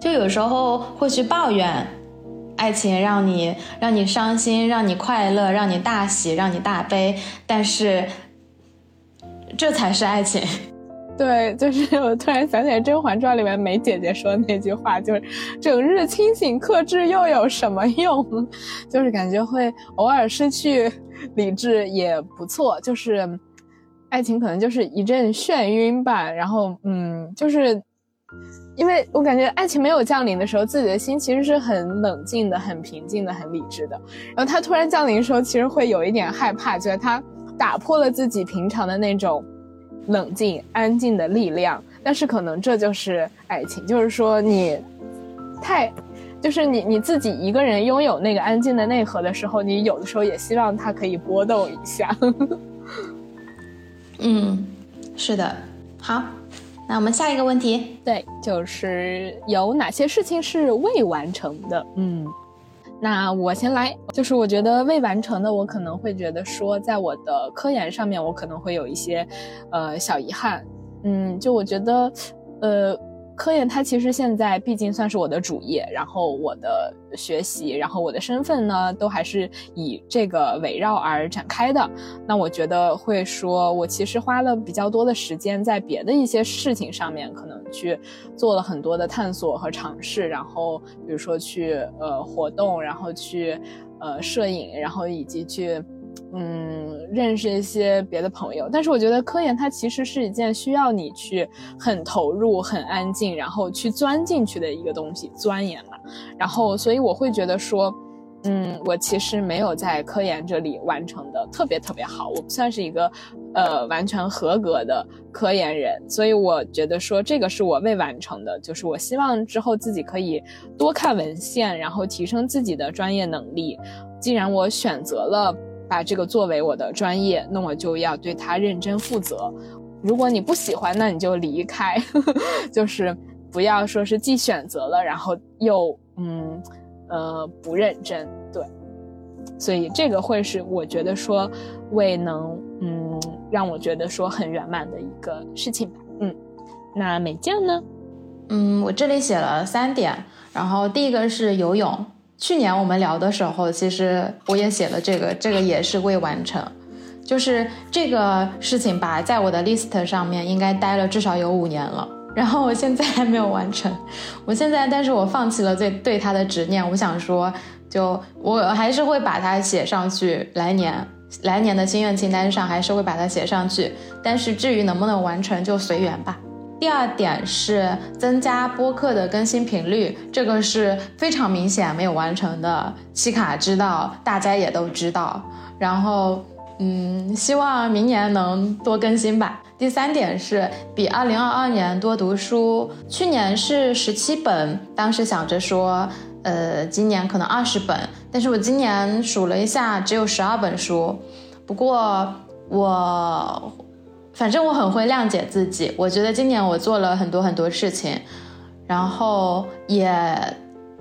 就有时候会去抱怨，爱情让你让你伤心，让你快乐，让你大喜，让你大悲，但是这才是爱情。对，就是 我突然想起来《甄嬛传》里面梅姐姐说的那句话，就是“整日清醒克制又有什么用？” 就是感觉会偶尔失去理智也不错。就是爱情可能就是一阵眩晕吧。然后，嗯，就是因为我感觉爱情没有降临的时候，自己的心其实是很冷静的、很平静的、很理智的。然后它突然降临的时候，其实会有一点害怕，觉得它打破了自己平常的那种。冷静、安静的力量，但是可能这就是爱情，就是说你太，就是你你自己一个人拥有那个安静的内核的时候，你有的时候也希望它可以波动一下。嗯，是的。好，那我们下一个问题，对，就是有哪些事情是未完成的？嗯。那我先来，就是我觉得未完成的，我可能会觉得说，在我的科研上面，我可能会有一些，呃，小遗憾。嗯，就我觉得，呃。科研它其实现在毕竟算是我的主业，然后我的学习，然后我的身份呢，都还是以这个围绕而展开的。那我觉得会说，我其实花了比较多的时间在别的一些事情上面，可能去做了很多的探索和尝试。然后比如说去呃活动，然后去呃摄影，然后以及去嗯，认识一些别的朋友。但是我觉得科研它其实是一件需要你去很投入、很安静，然后去钻进去的一个东西，钻研嘛。然后，所以我会觉得说。嗯，我其实没有在科研这里完成的特别特别好，我不算是一个，呃，完全合格的科研人，所以我觉得说这个是我未完成的，就是我希望之后自己可以多看文献，然后提升自己的专业能力。既然我选择了把这个作为我的专业，那我就要对它认真负责。如果你不喜欢，那你就离开，就是不要说是既选择了，然后又嗯。呃，不认真，对，所以这个会是我觉得说未能，嗯，让我觉得说很圆满的一个事情吧，嗯，那美酱呢？嗯，我这里写了三点，然后第一个是游泳，去年我们聊的时候，其实我也写了这个，这个也是未完成，就是这个事情吧，在我的 list 上面应该待了至少有五年了。然后我现在还没有完成，我现在，但是我放弃了对对他的执念。我想说，就我还是会把它写上去，来年来年的心愿清单上还是会把它写上去。但是至于能不能完成，就随缘吧。第二点是增加播客的更新频率，这个是非常明显没有完成的。西卡知道，大家也都知道。然后，嗯，希望明年能多更新吧。第三点是比二零二二年多读书，去年是十七本，当时想着说，呃，今年可能二十本，但是我今年数了一下，只有十二本书。不过我，反正我很会谅解自己，我觉得今年我做了很多很多事情，然后也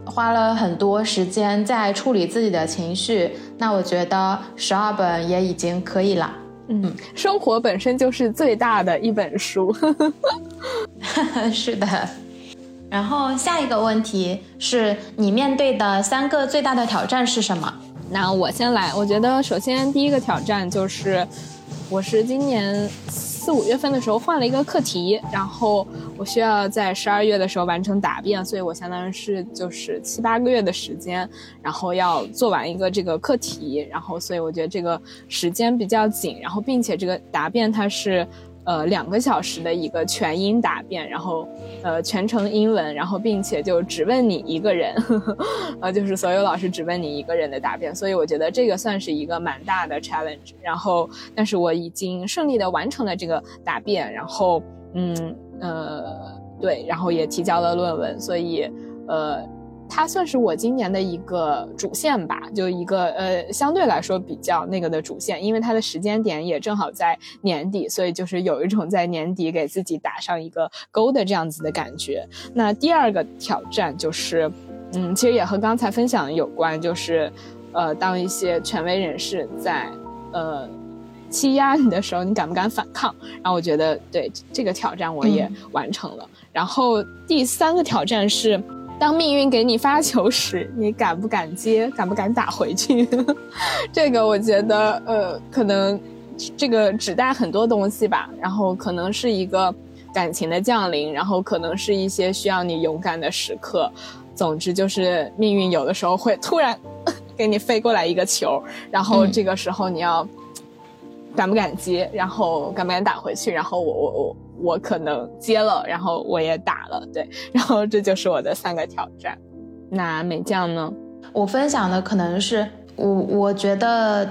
花了很多时间在处理自己的情绪，那我觉得十二本也已经可以了。嗯，生活本身就是最大的一本书，是的。然后下一个问题是你面对的三个最大的挑战是什么？那我先来，我觉得首先第一个挑战就是，我是今年。四五月份的时候换了一个课题，然后我需要在十二月的时候完成答辩，所以我相当于是就是七八个月的时间，然后要做完一个这个课题，然后所以我觉得这个时间比较紧，然后并且这个答辩它是。呃，两个小时的一个全英答辩，然后，呃，全程英文，然后并且就只问你一个人，呃，就是所有老师只问你一个人的答辩，所以我觉得这个算是一个蛮大的 challenge。然后，但是我已经顺利的完成了这个答辩，然后，嗯，呃，对，然后也提交了论文，所以，呃。它算是我今年的一个主线吧，就一个呃相对来说比较那个的主线，因为它的时间点也正好在年底，所以就是有一种在年底给自己打上一个勾的这样子的感觉。那第二个挑战就是，嗯，其实也和刚才分享有关，就是，呃，当一些权威人士在呃欺压你的时候，你敢不敢反抗？然后我觉得对这个挑战我也完成了。然后第三个挑战是。当命运给你发球时，你敢不敢接？敢不敢打回去？这个我觉得，呃，可能这个指代很多东西吧。然后可能是一个感情的降临，然后可能是一些需要你勇敢的时刻。总之就是命运有的时候会突然 给你飞过来一个球，然后这个时候你要 敢不敢接？然后敢不敢打回去？然后我我我。我可能接了，然后我也打了，对，然后这就是我的三个挑战。那美酱呢？我分享的可能是我，我觉得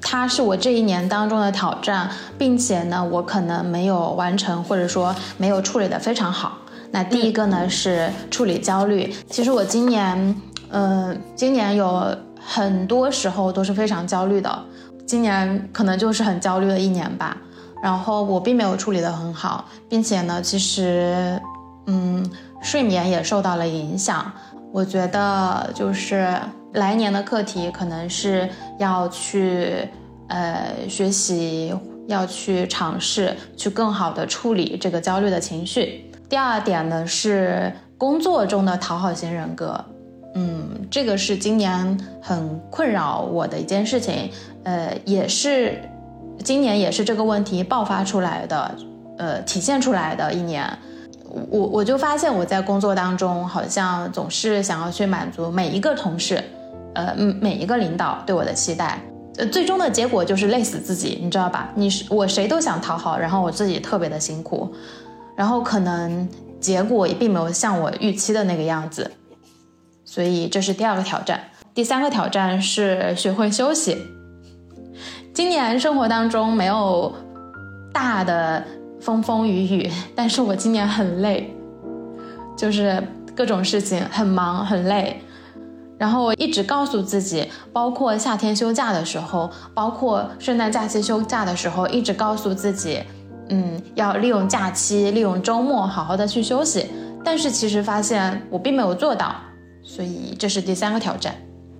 它是我这一年当中的挑战，并且呢，我可能没有完成，或者说没有处理的非常好。那第一个呢是处理焦虑。其实我今年，呃，今年有很多时候都是非常焦虑的，今年可能就是很焦虑的一年吧。然后我并没有处理得很好，并且呢，其实，嗯，睡眠也受到了影响。我觉得就是来年的课题可能是要去，呃，学习，要去尝试，去更好的处理这个焦虑的情绪。第二点呢是工作中的讨好型人格，嗯，这个是今年很困扰我的一件事情，呃，也是。今年也是这个问题爆发出来的，呃，体现出来的一年，我我就发现我在工作当中好像总是想要去满足每一个同事，呃，每一个领导对我的期待，呃，最终的结果就是累死自己，你知道吧？你是我谁都想讨好，然后我自己特别的辛苦，然后可能结果也并没有像我预期的那个样子，所以这是第二个挑战。第三个挑战是学会休息。今年生活当中没有大的风风雨雨，但是我今年很累，就是各种事情很忙很累。然后我一直告诉自己，包括夏天休假的时候，包括圣诞假期休假的时候，一直告诉自己，嗯，要利用假期，利用周末，好好的去休息。但是其实发现我并没有做到，所以这是第三个挑战。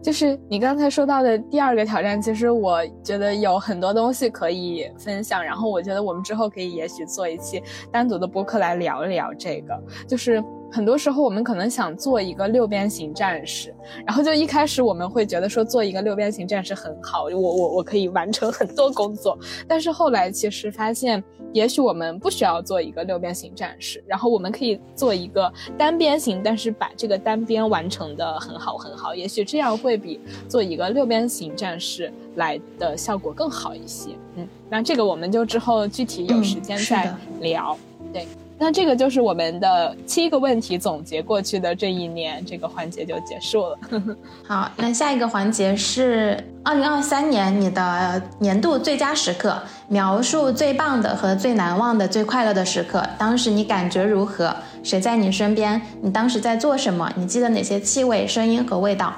就是你刚才说到的第二个挑战，其实我觉得有很多东西可以分享。然后我觉得我们之后可以也许做一期单独的播客来聊一聊这个，就是。很多时候，我们可能想做一个六边形战士，然后就一开始我们会觉得说做一个六边形战士很好，我我我可以完成很多工作。但是后来其实发现，也许我们不需要做一个六边形战士，然后我们可以做一个单边形，但是把这个单边完成的很好很好。也许这样会比做一个六边形战士来的效果更好一些。嗯，那这个我们就之后具体有时间再聊。对。那这个就是我们的七个问题总结过去的这一年，这个环节就结束了。好，那下一个环节是二零二三年你的年度最佳时刻，描述最棒的和最难忘的、最快乐的时刻。当时你感觉如何？谁在你身边？你当时在做什么？你记得哪些气味、声音和味道？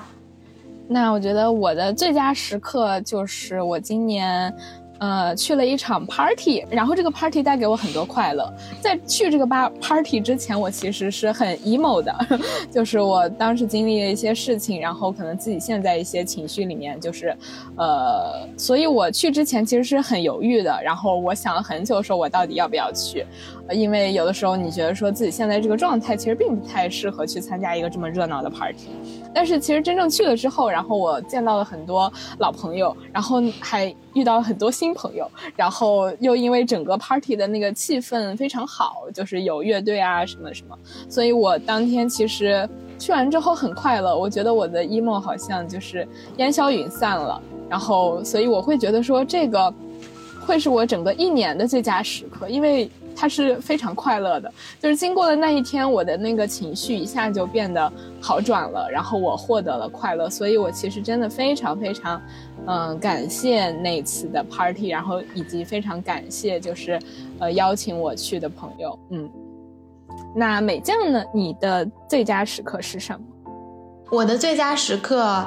那我觉得我的最佳时刻就是我今年。呃，去了一场 party，然后这个 party 带给我很多快乐。在去这个吧 party 之前，我其实是很 emo 的，就是我当时经历了一些事情，然后可能自己陷在一些情绪里面，就是，呃，所以我去之前其实是很犹豫的。然后我想了很久，说我到底要不要去，因为有的时候你觉得说自己现在这个状态其实并不太适合去参加一个这么热闹的 party。但是其实真正去了之后，然后我见到了很多老朋友，然后还遇到了很多新朋友，然后又因为整个 party 的那个气氛非常好，就是有乐队啊什么什么，所以我当天其实去完之后很快乐。我觉得我的 emo 好像就是烟消云散了，然后所以我会觉得说这个会是我整个一年的最佳时刻，因为。他是非常快乐的，就是经过了那一天，我的那个情绪一下就变得好转了，然后我获得了快乐，所以我其实真的非常非常，嗯，感谢那次的 party，然后以及非常感谢就是，呃，邀请我去的朋友，嗯，那美酱呢？你的最佳时刻是什么？我的最佳时刻，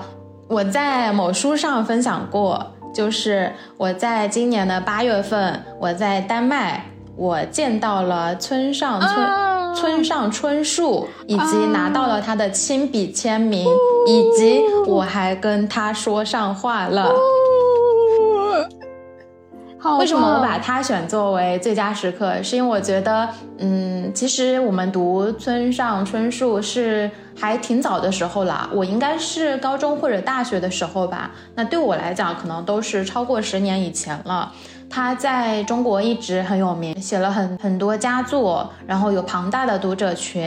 我在某书上分享过，就是我在今年的八月份，我在丹麦。我见到了村上春村上春树，以及拿到了他的亲笔签名，以及我还跟他说上话了。为什么我把他选作为最佳时刻？是因为我觉得，嗯，其实我们读村上春树是还挺早的时候了，我应该是高中或者大学的时候吧。那对我来讲，可能都是超过十年以前了。他在中国一直很有名，写了很很多佳作，然后有庞大的读者群，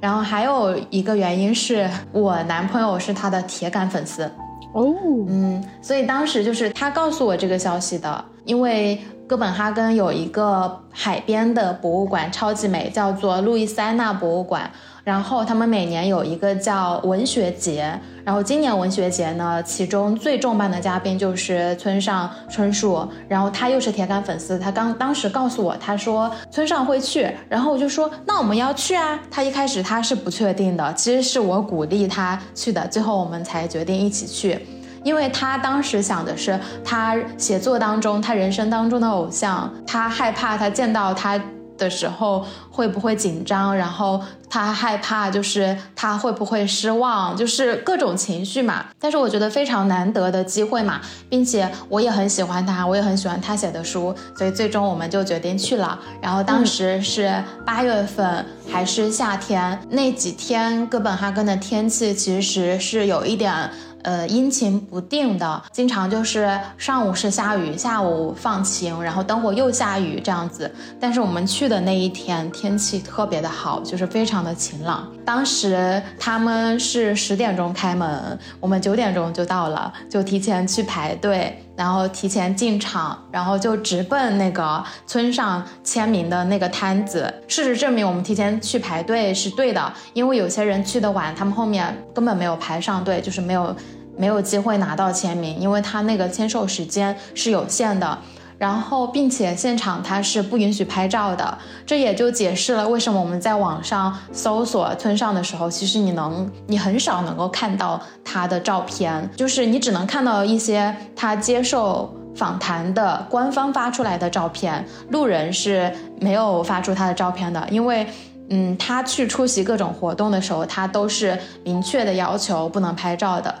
然后还有一个原因是我男朋友是他的铁杆粉丝哦，嗯，所以当时就是他告诉我这个消息的，因为哥本哈根有一个海边的博物馆超级美，叫做路易斯安那博物馆。然后他们每年有一个叫文学节，然后今年文学节呢，其中最重磅的嘉宾就是村上春树，然后他又是铁杆粉丝，他刚当时告诉我，他说村上会去，然后我就说那我们要去啊，他一开始他是不确定的，其实是我鼓励他去的，最后我们才决定一起去，因为他当时想的是他写作当中他人生当中的偶像，他害怕他见到他。的时候会不会紧张？然后他害怕，就是他会不会失望，就是各种情绪嘛。但是我觉得非常难得的机会嘛，并且我也很喜欢他，我也很喜欢他写的书，所以最终我们就决定去了。然后当时是八月份，还是夏天，那几天哥本哈根的天气其实是有一点。呃，阴晴不定的，经常就是上午是下雨，下午放晴，然后等会又下雨这样子。但是我们去的那一天天气特别的好，就是非常的晴朗。当时他们是十点钟开门，我们九点钟就到了，就提前去排队。然后提前进场，然后就直奔那个村上签名的那个摊子。事实证明，我们提前去排队是对的，因为有些人去的晚，他们后面根本没有排上队，就是没有没有机会拿到签名，因为他那个签售时间是有限的。然后，并且现场它是不允许拍照的，这也就解释了为什么我们在网上搜索村上的时候，其实你能，你很少能够看到他的照片，就是你只能看到一些他接受访谈的官方发出来的照片，路人是没有发出他的照片的，因为，嗯，他去出席各种活动的时候，他都是明确的要求不能拍照的。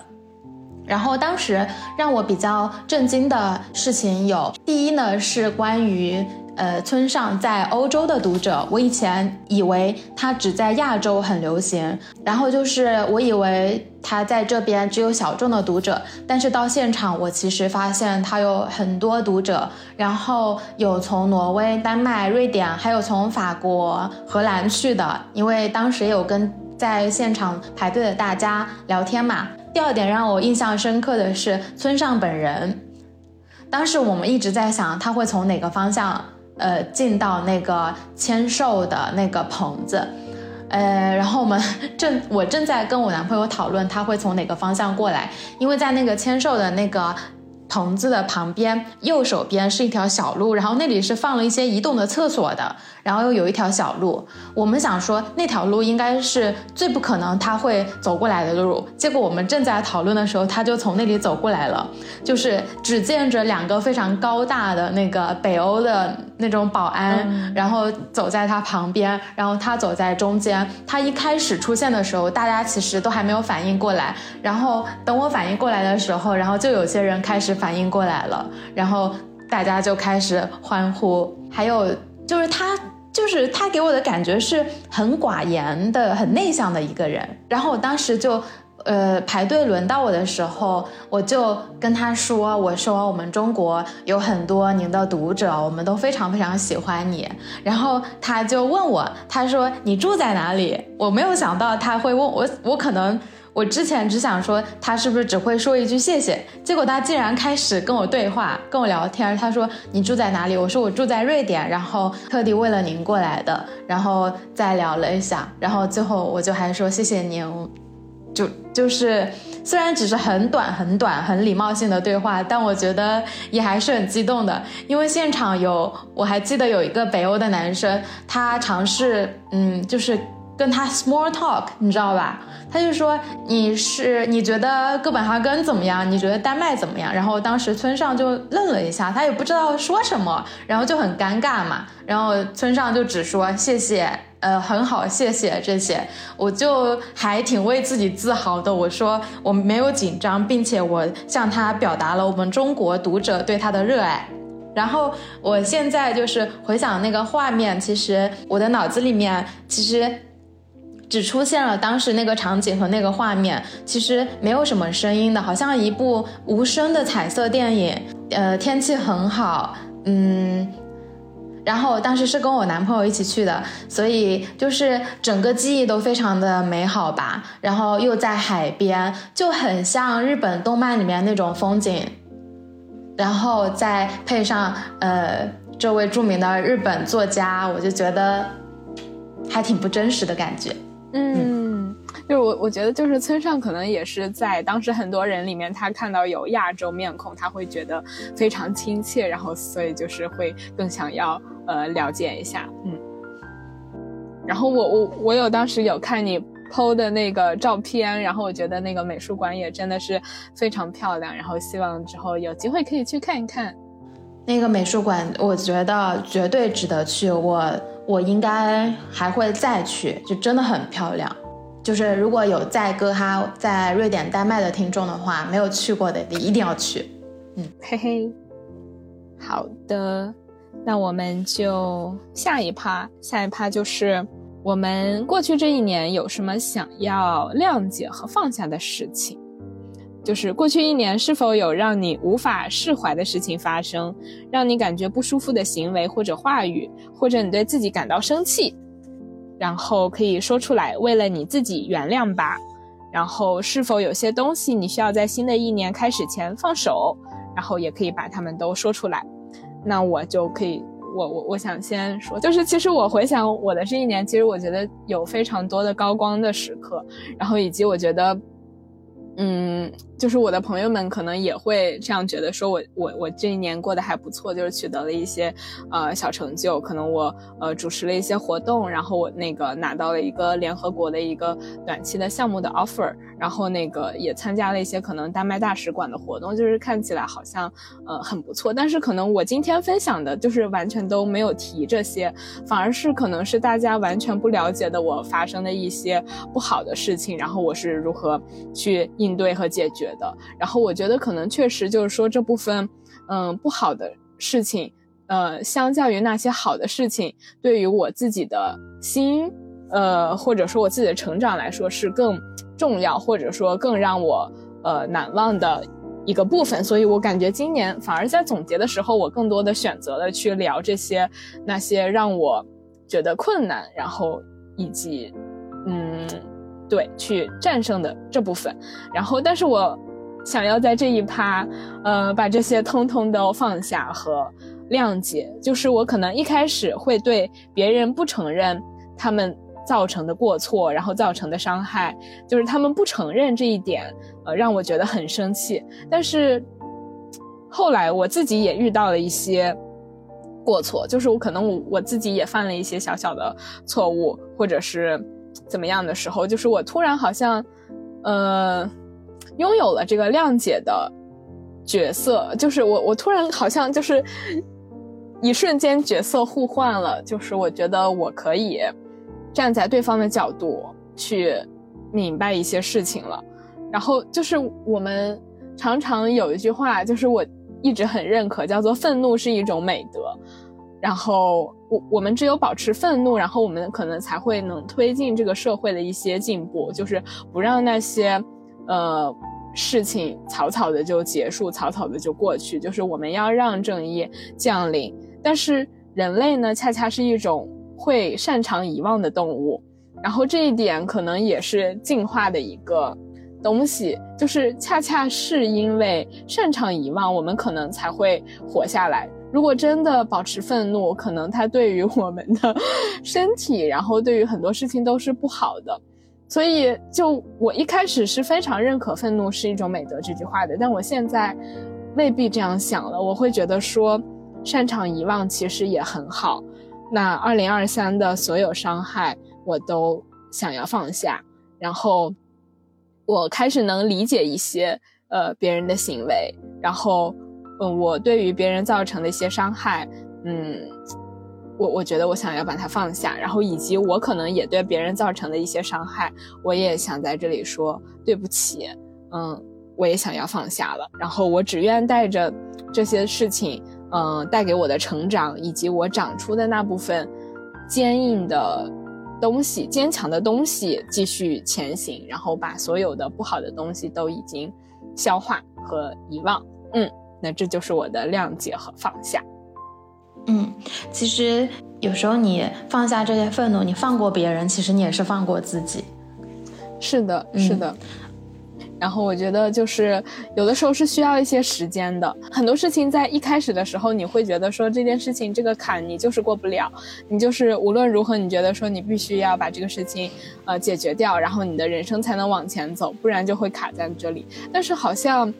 然后当时让我比较震惊的事情有，第一呢是关于呃村上在欧洲的读者，我以前以为他只在亚洲很流行，然后就是我以为他在这边只有小众的读者，但是到现场我其实发现他有很多读者，然后有从挪威、丹麦、瑞典，还有从法国、荷兰去的，因为当时有跟在现场排队的大家聊天嘛。第二点让我印象深刻的是村上本人，当时我们一直在想他会从哪个方向，呃，进到那个签售的那个棚子，呃，然后我们正我正在跟我男朋友讨论他会从哪个方向过来，因为在那个签售的那个。棚子的旁边右手边是一条小路，然后那里是放了一些移动的厕所的，然后又有一条小路。我们想说那条路应该是最不可能他会走过来的路，结果我们正在讨论的时候，他就从那里走过来了。就是只见着两个非常高大的那个北欧的那种保安，然后走在他旁边，然后他走在中间。他一开始出现的时候，大家其实都还没有反应过来，然后等我反应过来的时候，然后就有些人开始。反应过来了，然后大家就开始欢呼。还有就是他，就是他给我的感觉是很寡言的、很内向的一个人。然后我当时就，呃，排队轮到我的时候，我就跟他说：“我说我们中国有很多您的读者，我们都非常非常喜欢你。”然后他就问我，他说：“你住在哪里？”我没有想到他会问我，我可能。我之前只想说他是不是只会说一句谢谢，结果他竟然开始跟我对话，跟我聊天。他说你住在哪里？我说我住在瑞典，然后特地为了您过来的。然后再聊了一下，然后最后我就还说谢谢您，就就是虽然只是很短很短很礼貌性的对话，但我觉得也还是很激动的，因为现场有我还记得有一个北欧的男生，他尝试嗯就是跟他 small talk，你知道吧？他就说你是你觉得哥本哈根怎么样？你觉得丹麦怎么样？然后当时村上就愣了一下，他也不知道说什么，然后就很尴尬嘛。然后村上就只说谢谢，呃，很好，谢谢这些，我就还挺为自己自豪的。我说我没有紧张，并且我向他表达了我们中国读者对他的热爱。然后我现在就是回想那个画面，其实我的脑子里面其实。只出现了当时那个场景和那个画面，其实没有什么声音的，好像一部无声的彩色电影。呃，天气很好，嗯，然后当时是跟我男朋友一起去的，所以就是整个记忆都非常的美好吧。然后又在海边，就很像日本动漫里面那种风景，然后再配上呃这位著名的日本作家，我就觉得还挺不真实的感觉。嗯，就是我，我觉得就是村上可能也是在当时很多人里面，他看到有亚洲面孔，他会觉得非常亲切，然后所以就是会更想要呃了解一下，嗯。然后我我我有当时有看你 PO 的那个照片，然后我觉得那个美术馆也真的是非常漂亮，然后希望之后有机会可以去看一看。那个美术馆，我觉得绝对值得去。我。我应该还会再去，就真的很漂亮。就是如果有在哥哈在瑞典、丹麦的听众的话，没有去过的，你一定要去。嗯，嘿嘿。好的，那我们就下一趴，下一趴就是我们过去这一年有什么想要谅解和放下的事情。就是过去一年是否有让你无法释怀的事情发生，让你感觉不舒服的行为或者话语，或者你对自己感到生气，然后可以说出来，为了你自己原谅吧。然后是否有些东西你需要在新的一年开始前放手，然后也可以把他们都说出来。那我就可以，我我我想先说，就是其实我回想我的这一年，其实我觉得有非常多的高光的时刻，然后以及我觉得。嗯，就是我的朋友们可能也会这样觉得，说我我我这一年过得还不错，就是取得了一些呃小成就，可能我呃主持了一些活动，然后我那个拿到了一个联合国的一个短期的项目的 offer，然后那个也参加了一些可能丹麦大使馆的活动，就是看起来好像呃很不错，但是可能我今天分享的就是完全都没有提这些，反而是可能是大家完全不了解的我发生的一些不好的事情，然后我是如何去。应对和解决的，然后我觉得可能确实就是说这部分，嗯，不好的事情，呃，相较于那些好的事情，对于我自己的心，呃，或者说我自己的成长来说是更重要，或者说更让我呃难忘的一个部分。所以我感觉今年反而在总结的时候，我更多的选择了去聊这些那些让我觉得困难，然后以及嗯。对，去战胜的这部分，然后，但是我想要在这一趴，呃，把这些通通都放下和谅解。就是我可能一开始会对别人不承认他们造成的过错，然后造成的伤害，就是他们不承认这一点，呃，让我觉得很生气。但是后来我自己也遇到了一些过错，就是我可能我我自己也犯了一些小小的错误，或者是。怎么样的时候，就是我突然好像，呃，拥有了这个谅解的角色，就是我我突然好像就是一瞬间角色互换了，就是我觉得我可以站在对方的角度去明白一些事情了。然后就是我们常常有一句话，就是我一直很认可，叫做“愤怒是一种美德”。然后我我们只有保持愤怒，然后我们可能才会能推进这个社会的一些进步，就是不让那些，呃，事情草草的就结束，草草的就过去。就是我们要让正义降临。但是人类呢，恰恰是一种会擅长遗忘的动物，然后这一点可能也是进化的一个东西，就是恰恰是因为擅长遗忘，我们可能才会活下来。如果真的保持愤怒，可能它对于我们的身体，然后对于很多事情都是不好的。所以，就我一开始是非常认可“愤怒是一种美德”这句话的，但我现在未必这样想了。我会觉得说，擅长遗忘其实也很好。那二零二三的所有伤害，我都想要放下。然后，我开始能理解一些呃别人的行为，然后。嗯，我对于别人造成的一些伤害，嗯，我我觉得我想要把它放下，然后以及我可能也对别人造成的一些伤害，我也想在这里说对不起，嗯，我也想要放下了，然后我只愿带着这些事情，嗯，带给我的成长以及我长出的那部分坚硬的东西、坚强的东西继续前行，然后把所有的不好的东西都已经消化和遗忘，嗯。那这就是我的谅解和放下。嗯，其实有时候你放下这些愤怒，你放过别人，其实你也是放过自己。是的，是的。然后我觉得就是有的时候是需要一些时间的。很多事情在一开始的时候，你会觉得说这件事情这个坎你就是过不了，你就是无论如何你觉得说你必须要把这个事情呃解决掉，然后你的人生才能往前走，不然就会卡在这里。但是好像。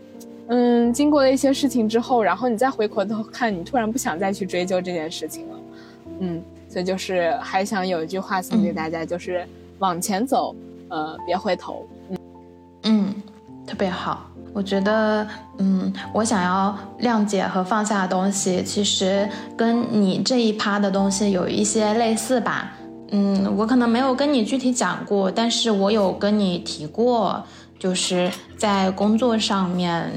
嗯，经过了一些事情之后，然后你再回过头看，你突然不想再去追究这件事情了。嗯，所以就是还想有一句话送给大家，就是往前走，呃，别回头。嗯嗯，特别好。我觉得，嗯，我想要谅解和放下的东西，其实跟你这一趴的东西有一些类似吧。嗯，我可能没有跟你具体讲过，但是我有跟你提过，就是在工作上面。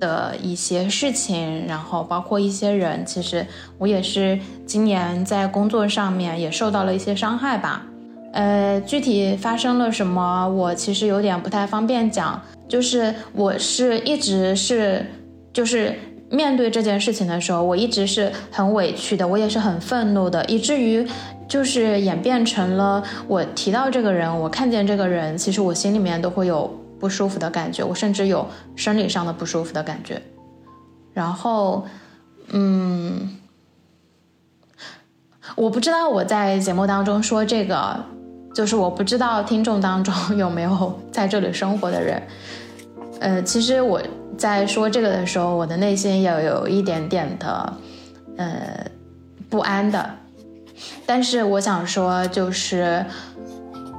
的一些事情，然后包括一些人，其实我也是今年在工作上面也受到了一些伤害吧。呃，具体发生了什么，我其实有点不太方便讲。就是我是一直是，就是面对这件事情的时候，我一直是很委屈的，我也是很愤怒的，以至于就是演变成了我提到这个人，我看见这个人，其实我心里面都会有。不舒服的感觉，我甚至有生理上的不舒服的感觉。然后，嗯，我不知道我在节目当中说这个，就是我不知道听众当中有没有在这里生活的人。呃，其实我在说这个的时候，我的内心也有一点点的，呃，不安的。但是我想说，就是。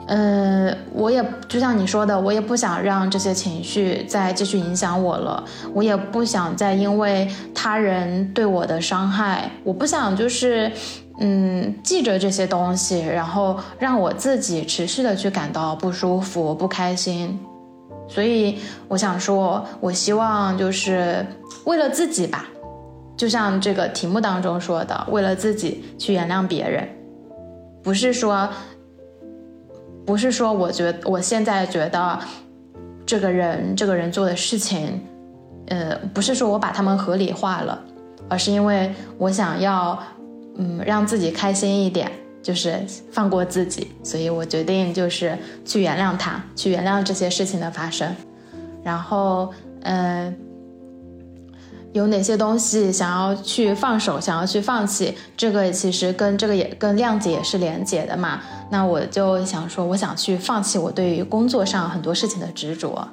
嗯，我也就像你说的，我也不想让这些情绪再继续影响我了。我也不想再因为他人对我的伤害，我不想就是，嗯，记着这些东西，然后让我自己持续的去感到不舒服、不开心。所以我想说，我希望就是为了自己吧，就像这个题目当中说的，为了自己去原谅别人，不是说。不是说我觉我现在觉得这个人这个人做的事情，呃，不是说我把他们合理化了，而是因为我想要，嗯，让自己开心一点，就是放过自己，所以我决定就是去原谅他，去原谅这些事情的发生，然后，嗯。有哪些东西想要去放手，想要去放弃？这个其实跟这个也跟谅解也是连结的嘛。那我就想说，我想去放弃我对于工作上很多事情的执着。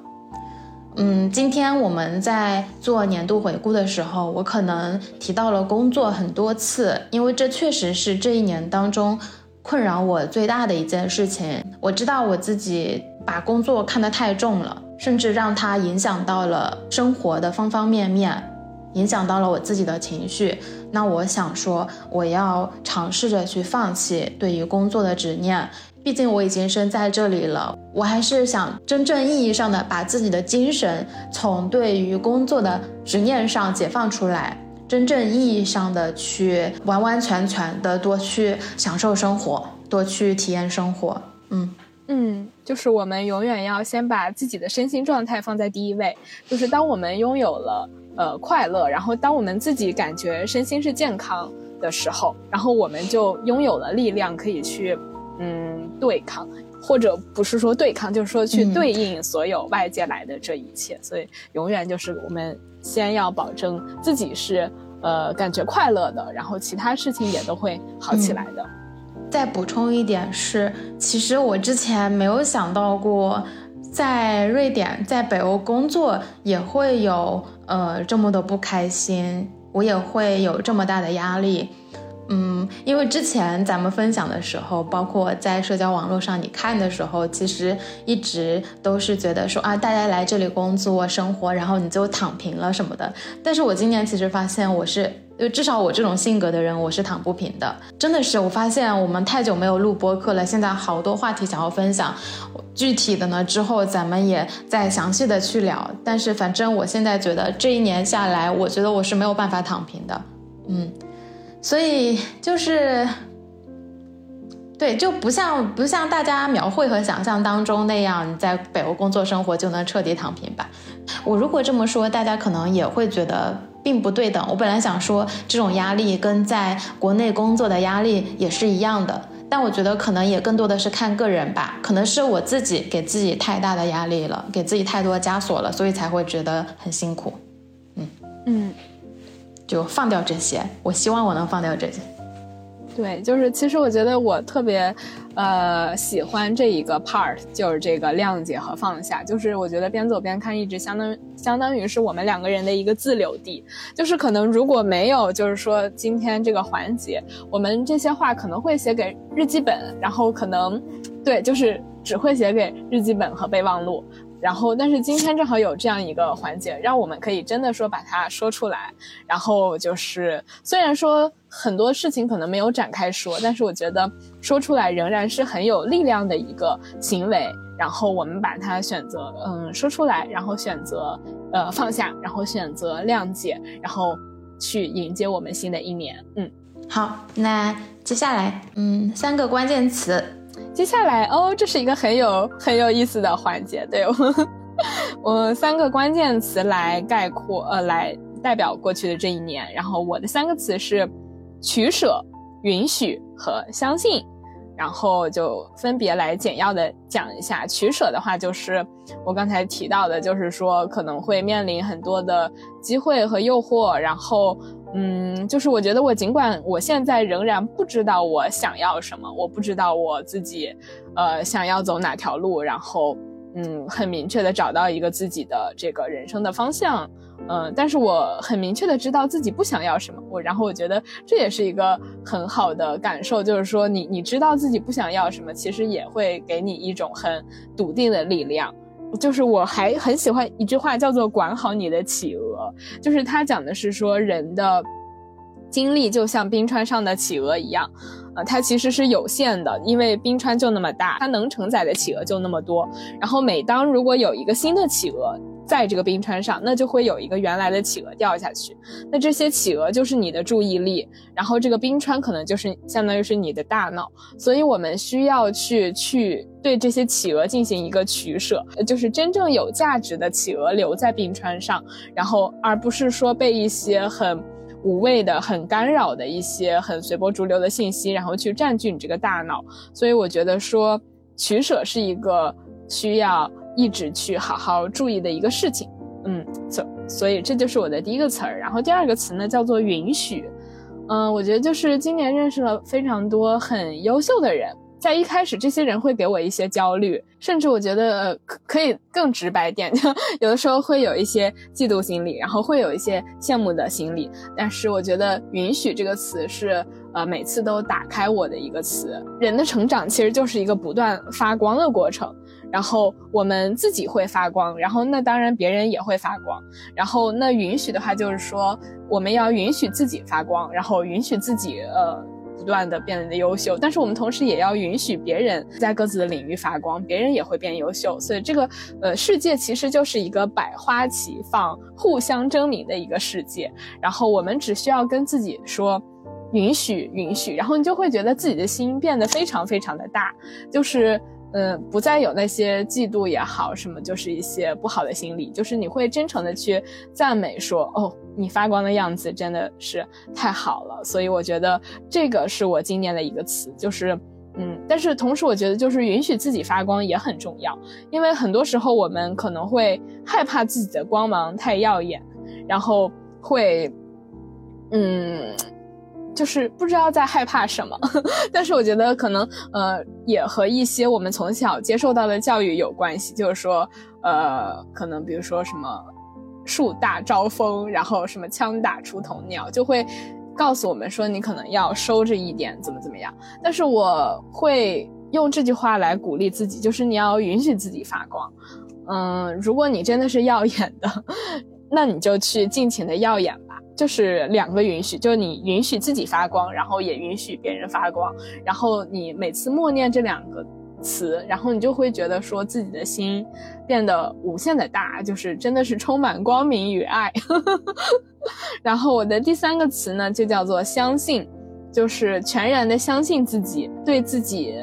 嗯，今天我们在做年度回顾的时候，我可能提到了工作很多次，因为这确实是这一年当中困扰我最大的一件事情。我知道我自己把工作看得太重了，甚至让它影响到了生活的方方面面。影响到了我自己的情绪，那我想说，我要尝试着去放弃对于工作的执念。毕竟我已经身在这里了，我还是想真正意义上的把自己的精神从对于工作的执念上解放出来，真正意义上的去完完全全的多去享受生活，多去体验生活。嗯嗯，就是我们永远要先把自己的身心状态放在第一位，就是当我们拥有了。呃，快乐。然后，当我们自己感觉身心是健康的时候，然后我们就拥有了力量，可以去，嗯，对抗，或者不是说对抗，就是说去对应所有外界来的这一切。所以，永远就是我们先要保证自己是呃感觉快乐的，然后其他事情也都会好起来的。再补充一点是，其实我之前没有想到过。在瑞典，在北欧工作也会有呃这么多不开心，我也会有这么大的压力，嗯，因为之前咱们分享的时候，包括在社交网络上你看的时候，其实一直都是觉得说啊，大家来这里工作生活，然后你就躺平了什么的。但是我今年其实发现我是。就至少我这种性格的人，我是躺不平的。真的是，我发现我们太久没有录播课了，现在好多话题想要分享。具体的呢，之后咱们也再详细的去聊。但是反正我现在觉得这一年下来，我觉得我是没有办法躺平的。嗯，所以就是，对，就不像不像大家描绘和想象当中那样，你在北欧工作生活就能彻底躺平吧。我如果这么说，大家可能也会觉得。并不对等。我本来想说，这种压力跟在国内工作的压力也是一样的，但我觉得可能也更多的是看个人吧。可能是我自己给自己太大的压力了，给自己太多枷锁了，所以才会觉得很辛苦。嗯嗯，就放掉这些。我希望我能放掉这些。对，就是其实我觉得我特别，呃，喜欢这一个 part，就是这个谅解和放下。就是我觉得边走边看，一直相当相当于是我们两个人的一个自留地。就是可能如果没有，就是说今天这个环节，我们这些话可能会写给日记本，然后可能，对，就是只会写给日记本和备忘录。然后，但是今天正好有这样一个环节，让我们可以真的说把它说出来。然后就是，虽然说很多事情可能没有展开说，但是我觉得说出来仍然是很有力量的一个行为。然后我们把它选择，嗯，说出来，然后选择，呃，放下，然后选择谅解，然后去迎接我们新的一年。嗯，好，那接下来，嗯，三个关键词。接下来哦，这是一个很有很有意思的环节，对我，我三个关键词来概括，呃，来代表过去的这一年。然后我的三个词是取舍、允许和相信。然后就分别来简要的讲一下。取舍的话，就是我刚才提到的，就是说可能会面临很多的机会和诱惑，然后。嗯，就是我觉得我尽管我现在仍然不知道我想要什么，我不知道我自己，呃，想要走哪条路，然后，嗯，很明确的找到一个自己的这个人生的方向，嗯，但是我很明确的知道自己不想要什么，我然后我觉得这也是一个很好的感受，就是说你你知道自己不想要什么，其实也会给你一种很笃定的力量。就是我还很喜欢一句话，叫做“管好你的企鹅”，就是它讲的是说人的经历就像冰川上的企鹅一样，呃，它其实是有限的，因为冰川就那么大，它能承载的企鹅就那么多。然后每当如果有一个新的企鹅，在这个冰川上，那就会有一个原来的企鹅掉下去。那这些企鹅就是你的注意力，然后这个冰川可能就是相当于是你的大脑。所以我们需要去去对这些企鹅进行一个取舍，就是真正有价值的企鹅留在冰川上，然后而不是说被一些很无谓的、很干扰的一些很随波逐流的信息，然后去占据你这个大脑。所以我觉得说取舍是一个需要。一直去好好注意的一个事情，嗯，所所以这就是我的第一个词儿。然后第二个词呢叫做允许，嗯，我觉得就是今年认识了非常多很优秀的人，在一开始这些人会给我一些焦虑，甚至我觉得可可以更直白点，就 有的时候会有一些嫉妒心理，然后会有一些羡慕的心理。但是我觉得允许这个词是呃每次都打开我的一个词。人的成长其实就是一个不断发光的过程。然后我们自己会发光，然后那当然别人也会发光，然后那允许的话就是说我们要允许自己发光，然后允许自己呃不断的变得优秀，但是我们同时也要允许别人在各自的领域发光，别人也会变优秀，所以这个呃世界其实就是一个百花齐放、互相争鸣的一个世界，然后我们只需要跟自己说允许允许，然后你就会觉得自己的心变得非常非常的大，就是。嗯，不再有那些嫉妒也好，什么就是一些不好的心理，就是你会真诚的去赞美说，哦，你发光的样子真的是太好了。所以我觉得这个是我今年的一个词，就是，嗯，但是同时我觉得就是允许自己发光也很重要，因为很多时候我们可能会害怕自己的光芒太耀眼，然后会，嗯。就是不知道在害怕什么，但是我觉得可能呃也和一些我们从小接受到的教育有关系，就是说呃可能比如说什么树大招风，然后什么枪打出头鸟，就会告诉我们说你可能要收着一点，怎么怎么样。但是我会用这句话来鼓励自己，就是你要允许自己发光。嗯，如果你真的是耀眼的，那你就去尽情的耀眼吧。就是两个允许，就你允许自己发光，然后也允许别人发光，然后你每次默念这两个词，然后你就会觉得说自己的心变得无限的大，就是真的是充满光明与爱。然后我的第三个词呢，就叫做相信，就是全然的相信自己，对自己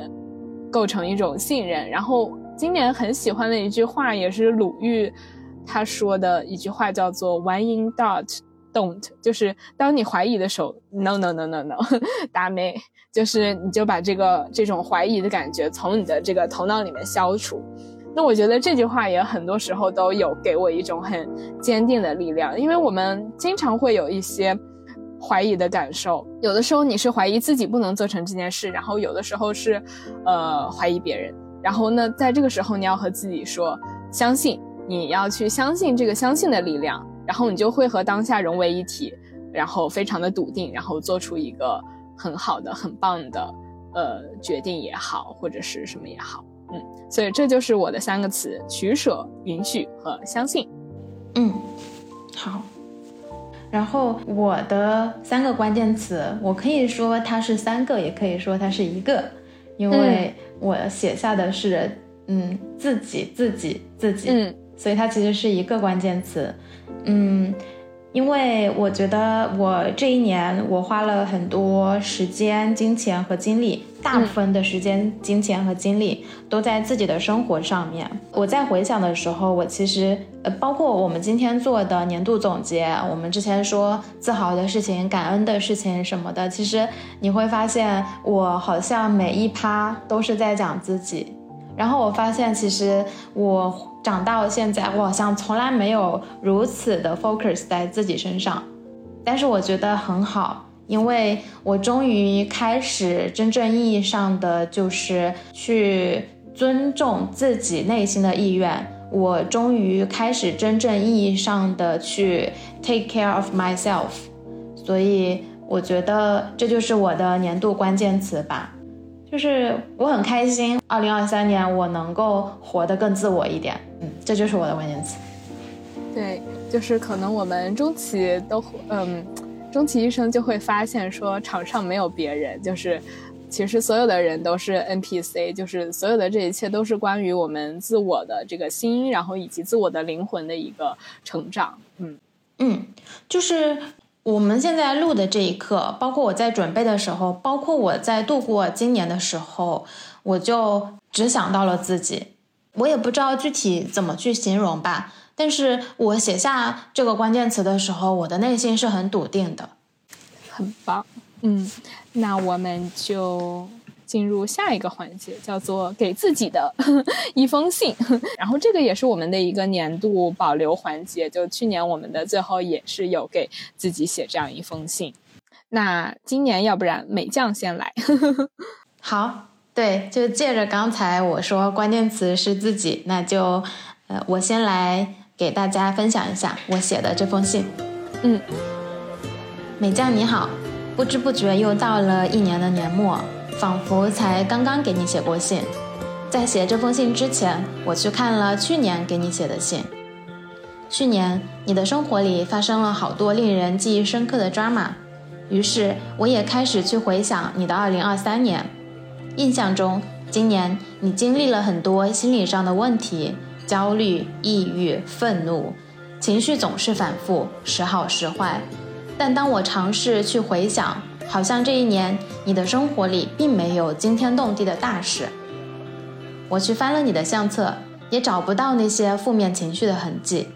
构成一种信任。然后今年很喜欢的一句话，也是鲁豫他说的一句话，叫做 “One in doubt”。Don't，就是当你怀疑的时候，No No No No No，达妹，就是你就把这个这种怀疑的感觉从你的这个头脑里面消除。那我觉得这句话也很多时候都有给我一种很坚定的力量，因为我们经常会有一些怀疑的感受，有的时候你是怀疑自己不能做成这件事，然后有的时候是，呃，怀疑别人。然后呢，在这个时候你要和自己说，相信，你要去相信这个相信的力量。然后你就会和当下融为一体，然后非常的笃定，然后做出一个很好的、很棒的，呃，决定也好，或者是什么也好，嗯，所以这就是我的三个词：取舍、允许和相信。嗯，好。然后我的三个关键词，我可以说它是三个，也可以说它是一个，因为我写下的是，嗯，自己、自己、自己，嗯，所以它其实是一个关键词。嗯，因为我觉得我这一年我花了很多时间、金钱和精力大部分的时间、金钱和精力都在自己的生活上面。我在回想的时候，我其实呃，包括我们今天做的年度总结，我们之前说自豪的事情、感恩的事情什么的，其实你会发现，我好像每一趴都是在讲自己。然后我发现，其实我长到现在，我好像从来没有如此的 focus 在自己身上。但是我觉得很好。因为我终于开始真正意义上的就是去尊重自己内心的意愿，我终于开始真正意义上的去 take care of myself，所以我觉得这就是我的年度关键词吧，就是我很开心，二零二三年我能够活得更自我一点，嗯，这就是我的关键词。对，就是可能我们终其都嗯。终其一生就会发现，说场上没有别人，就是其实所有的人都是 NPC，就是所有的这一切都是关于我们自我的这个心，然后以及自我的灵魂的一个成长。嗯嗯，就是我们现在录的这一刻，包括我在准备的时候，包括我在度过今年的时候，我就只想到了自己，我也不知道具体怎么去形容吧。但是我写下这个关键词的时候，我的内心是很笃定的，很棒。嗯，那我们就进入下一个环节，叫做给自己的 一封信。然后这个也是我们的一个年度保留环节，就去年我们的最后也是有给自己写这样一封信。那今年要不然美酱先来。好，对，就借着刚才我说关键词是自己，那就呃，我先来。给大家分享一下我写的这封信。嗯，美酱你好，不知不觉又到了一年的年末，仿佛才刚刚给你写过信。在写这封信之前，我去看了去年给你写的信。去年你的生活里发生了好多令人记忆深刻的 drama，于是我也开始去回想你的2023年。印象中，今年你经历了很多心理上的问题。焦虑、抑郁、愤怒，情绪总是反复，时好时坏。但当我尝试去回想，好像这一年你的生活里并没有惊天动地的大事。我去翻了你的相册，也找不到那些负面情绪的痕迹。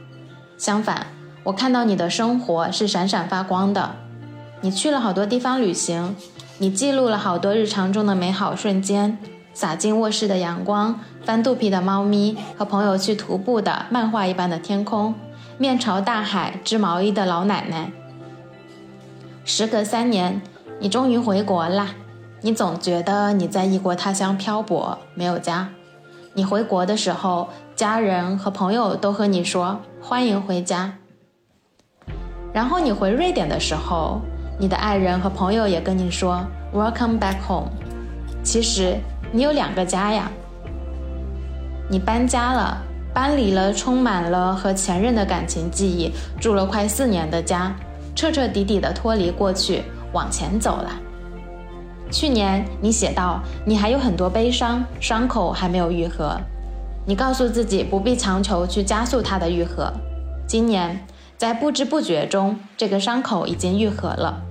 相反，我看到你的生活是闪闪发光的。你去了好多地方旅行，你记录了好多日常中的美好瞬间。洒进卧室的阳光，翻肚皮的猫咪，和朋友去徒步的漫画一般的天空，面朝大海织毛衣的老奶奶。时隔三年，你终于回国啦！你总觉得你在异国他乡漂泊，没有家。你回国的时候，家人和朋友都和你说欢迎回家。然后你回瑞典的时候，你的爱人和朋友也跟你说 Welcome back home。其实。你有两个家呀，你搬家了，搬离了充满了和前任的感情记忆，住了快四年的家，彻彻底底的脱离过去，往前走了。去年你写到，你还有很多悲伤，伤口还没有愈合，你告诉自己不必强求去加速它的愈合。今年在不知不觉中，这个伤口已经愈合了，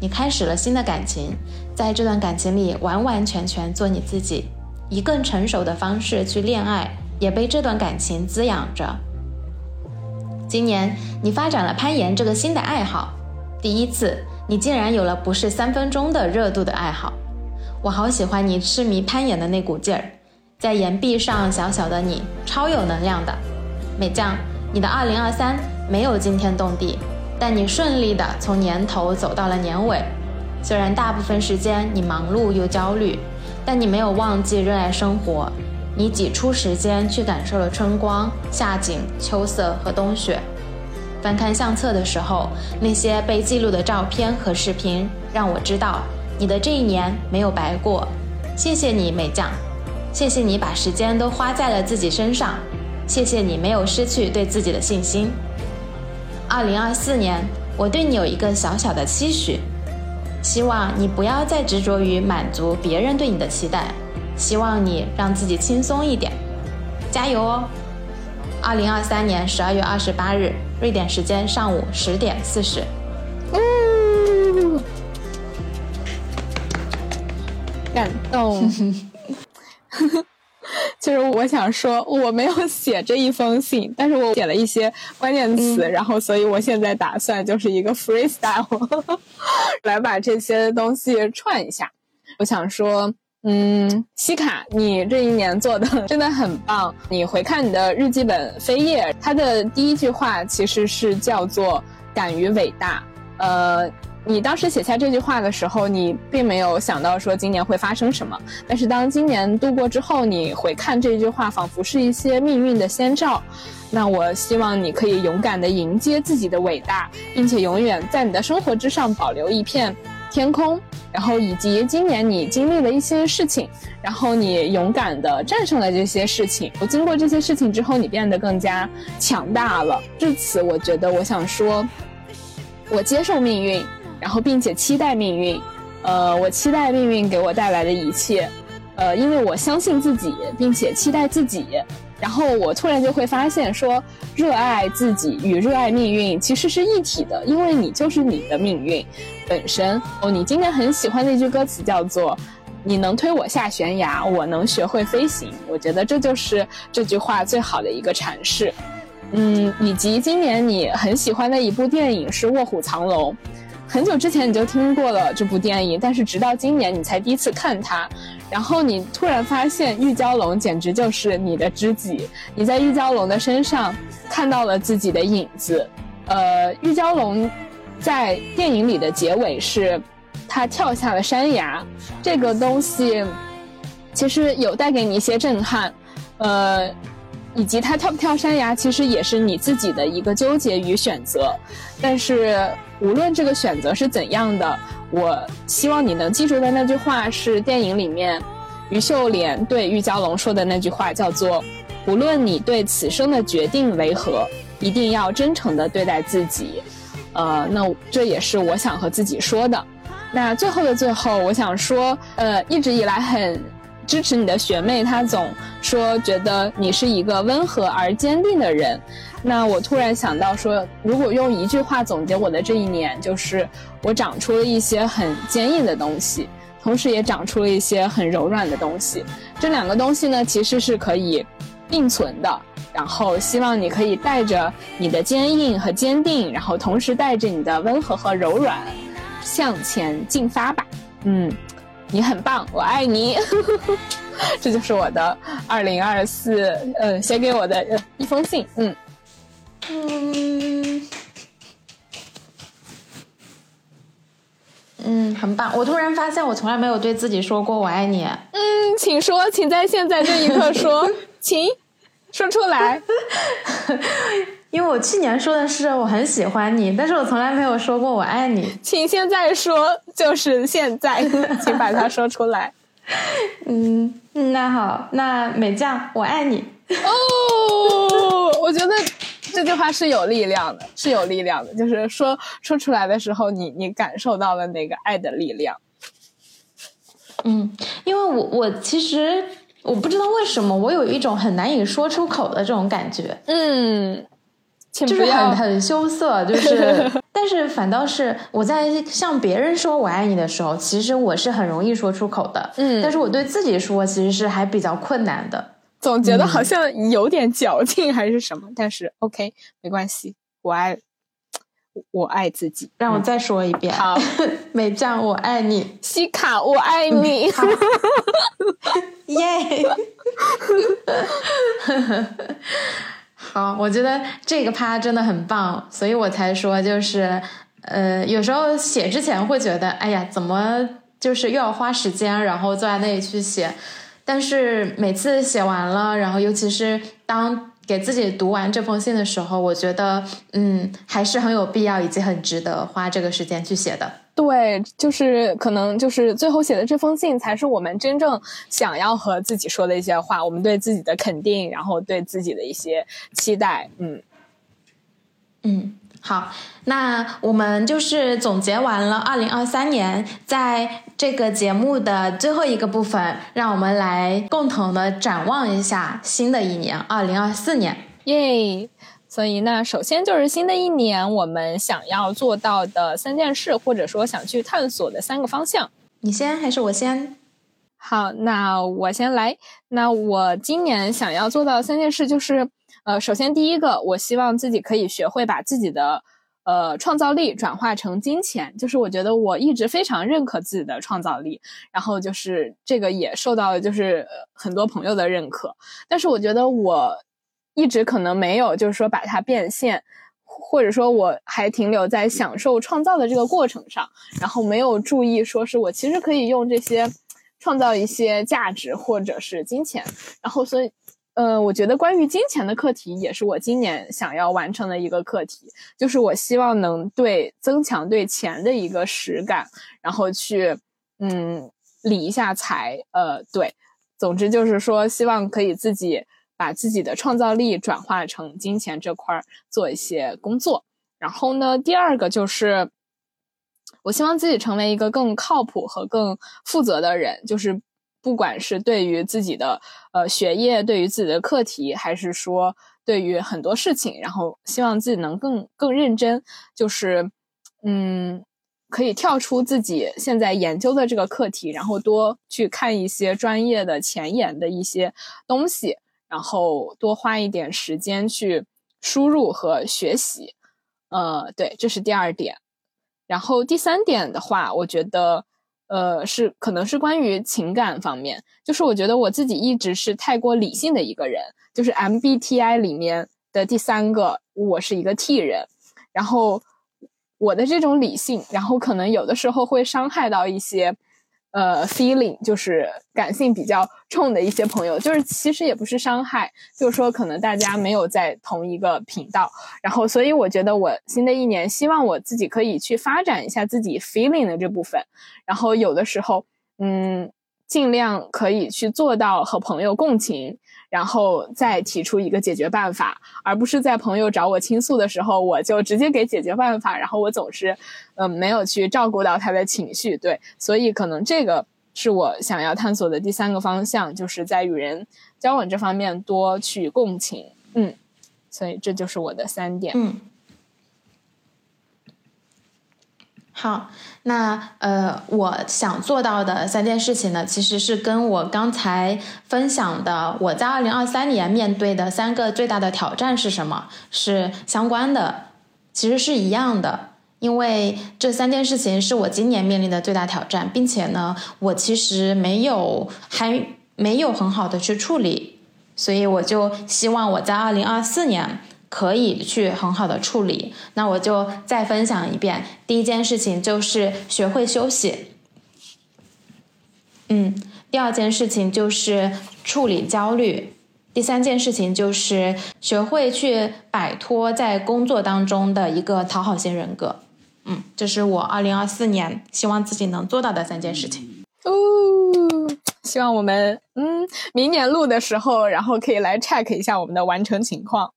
你开始了新的感情。在这段感情里，完完全全做你自己，以更成熟的方式去恋爱，也被这段感情滋养着。今年你发展了攀岩这个新的爱好，第一次你竟然有了不是三分钟的热度的爱好，我好喜欢你痴迷攀岩的那股劲儿，在岩壁上小小的你超有能量的，美酱，你的二零二三没有惊天动地，但你顺利的从年头走到了年尾。虽然大部分时间你忙碌又焦虑，但你没有忘记热爱生活。你挤出时间去感受了春光、夏景、秋色和冬雪。翻看相册的时候，那些被记录的照片和视频，让我知道你的这一年没有白过。谢谢你，美酱。谢谢你把时间都花在了自己身上。谢谢你没有失去对自己的信心。二零二四年，我对你有一个小小的期许。希望你不要再执着于满足别人对你的期待，希望你让自己轻松一点，加油哦！二零二三年十二月二十八日，瑞典时间上午十点四十。感动。就是我想说，我没有写这一封信，但是我写了一些关键词，然后所以我现在打算就是一个 freestyle 来把这些东西串一下。我想说，嗯，西卡，你这一年做的真的很棒。你回看你的日记本扉页，它的第一句话其实是叫做“敢于伟大”。呃。你当时写下这句话的时候，你并没有想到说今年会发生什么。但是当今年度过之后，你回看这句话，仿佛是一些命运的先兆。那我希望你可以勇敢地迎接自己的伟大，并且永远在你的生活之上保留一片天空。然后以及今年你经历了一些事情，然后你勇敢地战胜了这些事情。我经过这些事情之后，你变得更加强大了。至此，我觉得我想说，我接受命运。然后，并且期待命运，呃，我期待命运给我带来的一切，呃，因为我相信自己，并且期待自己。然后我突然就会发现，说热爱自己与热爱命运其实是一体的，因为你就是你的命运本身。哦，你今天很喜欢那句歌词叫做“你能推我下悬崖，我能学会飞行”。我觉得这就是这句话最好的一个阐释。嗯，以及今年你很喜欢的一部电影是《卧虎藏龙》。很久之前你就听过了这部电影，但是直到今年你才第一次看它，然后你突然发现玉娇龙简直就是你的知己，你在玉娇龙的身上看到了自己的影子。呃，玉娇龙在电影里的结尾是，他跳下了山崖，这个东西其实有带给你一些震撼，呃。以及他跳不跳山崖，其实也是你自己的一个纠结与选择。但是无论这个选择是怎样的，我希望你能记住的那句话是电影里面于秀莲对玉娇龙说的那句话，叫做“无论你对此生的决定为何，一定要真诚的对待自己。”呃，那这也是我想和自己说的。那最后的最后，我想说，呃，一直以来很。支持你的学妹，她总说觉得你是一个温和而坚定的人。那我突然想到说，如果用一句话总结我的这一年，就是我长出了一些很坚硬的东西，同时也长出了一些很柔软的东西。这两个东西呢，其实是可以并存的。然后希望你可以带着你的坚硬和坚定，然后同时带着你的温和和柔软，向前进发吧。嗯。你很棒，我爱你。这就是我的二零二四，嗯，写给我的一封信。嗯嗯嗯，很棒。我突然发现，我从来没有对自己说过我爱你。嗯，请说，请在现在这一刻说，请说出来。因为我去年说的是我很喜欢你，但是我从来没有说过我爱你。请现在说，就是现在，请把它说出来。嗯，那好，那美酱，我爱你。哦，我觉得这句话是有力量的，是有力量的，就是说说出来的时候，你你感受到了那个爱的力量。嗯，因为我我其实我不知道为什么，我有一种很难以说出口的这种感觉。嗯。就是很很羞涩，就 是，但是反倒是我在向别人说我爱你的时候，其实我是很容易说出口的，嗯，但是我对自己说其实是还比较困难的，总觉得好像有点矫情还是什么，但是 OK 没关系，我爱我爱自己，让我再说一遍，好，美酱我爱你，西卡我爱你，耶。好，我觉得这个趴真的很棒，所以我才说，就是，呃，有时候写之前会觉得，哎呀，怎么就是又要花时间，然后坐在那里去写，但是每次写完了，然后尤其是当给自己读完这封信的时候，我觉得，嗯，还是很有必要以及很值得花这个时间去写的。对，就是可能就是最后写的这封信，才是我们真正想要和自己说的一些话，我们对自己的肯定，然后对自己的一些期待。嗯嗯，好，那我们就是总结完了二零二三年，在这个节目的最后一个部分，让我们来共同的展望一下新的一年二零二四年，耶！所以，那首先就是新的一年，我们想要做到的三件事，或者说想去探索的三个方向。你先还是我先？好，那我先来。那我今年想要做到三件事，就是呃，首先第一个，我希望自己可以学会把自己的呃创造力转化成金钱。就是我觉得我一直非常认可自己的创造力，然后就是这个也受到就是很多朋友的认可。但是我觉得我一直可能没有就是说把它变现。或者说，我还停留在享受创造的这个过程上，然后没有注意说是我其实可以用这些创造一些价值或者是金钱。然后，所以，呃，我觉得关于金钱的课题也是我今年想要完成的一个课题，就是我希望能对增强对钱的一个实感，然后去嗯理一下财。呃，对，总之就是说，希望可以自己。把自己的创造力转化成金钱这块做一些工作，然后呢，第二个就是，我希望自己成为一个更靠谱和更负责的人，就是不管是对于自己的呃学业，对于自己的课题，还是说对于很多事情，然后希望自己能更更认真，就是嗯，可以跳出自己现在研究的这个课题，然后多去看一些专业的前沿的一些东西。然后多花一点时间去输入和学习，呃，对，这是第二点。然后第三点的话，我觉得，呃，是可能是关于情感方面，就是我觉得我自己一直是太过理性的一个人，就是 MBTI 里面的第三个，我是一个 T 人，然后我的这种理性，然后可能有的时候会伤害到一些。呃，feeling 就是感性比较重的一些朋友，就是其实也不是伤害，就是说可能大家没有在同一个频道，然后所以我觉得我新的一年希望我自己可以去发展一下自己 feeling 的这部分，然后有的时候，嗯，尽量可以去做到和朋友共情。然后再提出一个解决办法，而不是在朋友找我倾诉的时候，我就直接给解决办法。然后我总是，嗯，没有去照顾到他的情绪。对，所以可能这个是我想要探索的第三个方向，就是在与人交往这方面多去共情。嗯，所以这就是我的三点。嗯。好，那呃，我想做到的三件事情呢，其实是跟我刚才分享的我在二零二三年面对的三个最大的挑战是什么是相关的，其实是一样的，因为这三件事情是我今年面临的最大挑战，并且呢，我其实没有还没有很好的去处理，所以我就希望我在二零二四年。可以去很好的处理，那我就再分享一遍。第一件事情就是学会休息，嗯，第二件事情就是处理焦虑，第三件事情就是学会去摆脱在工作当中的一个讨好型人格。嗯，这是我二零二四年希望自己能做到的三件事情。哦，希望我们嗯明年录的时候，然后可以来 check 一下我们的完成情况。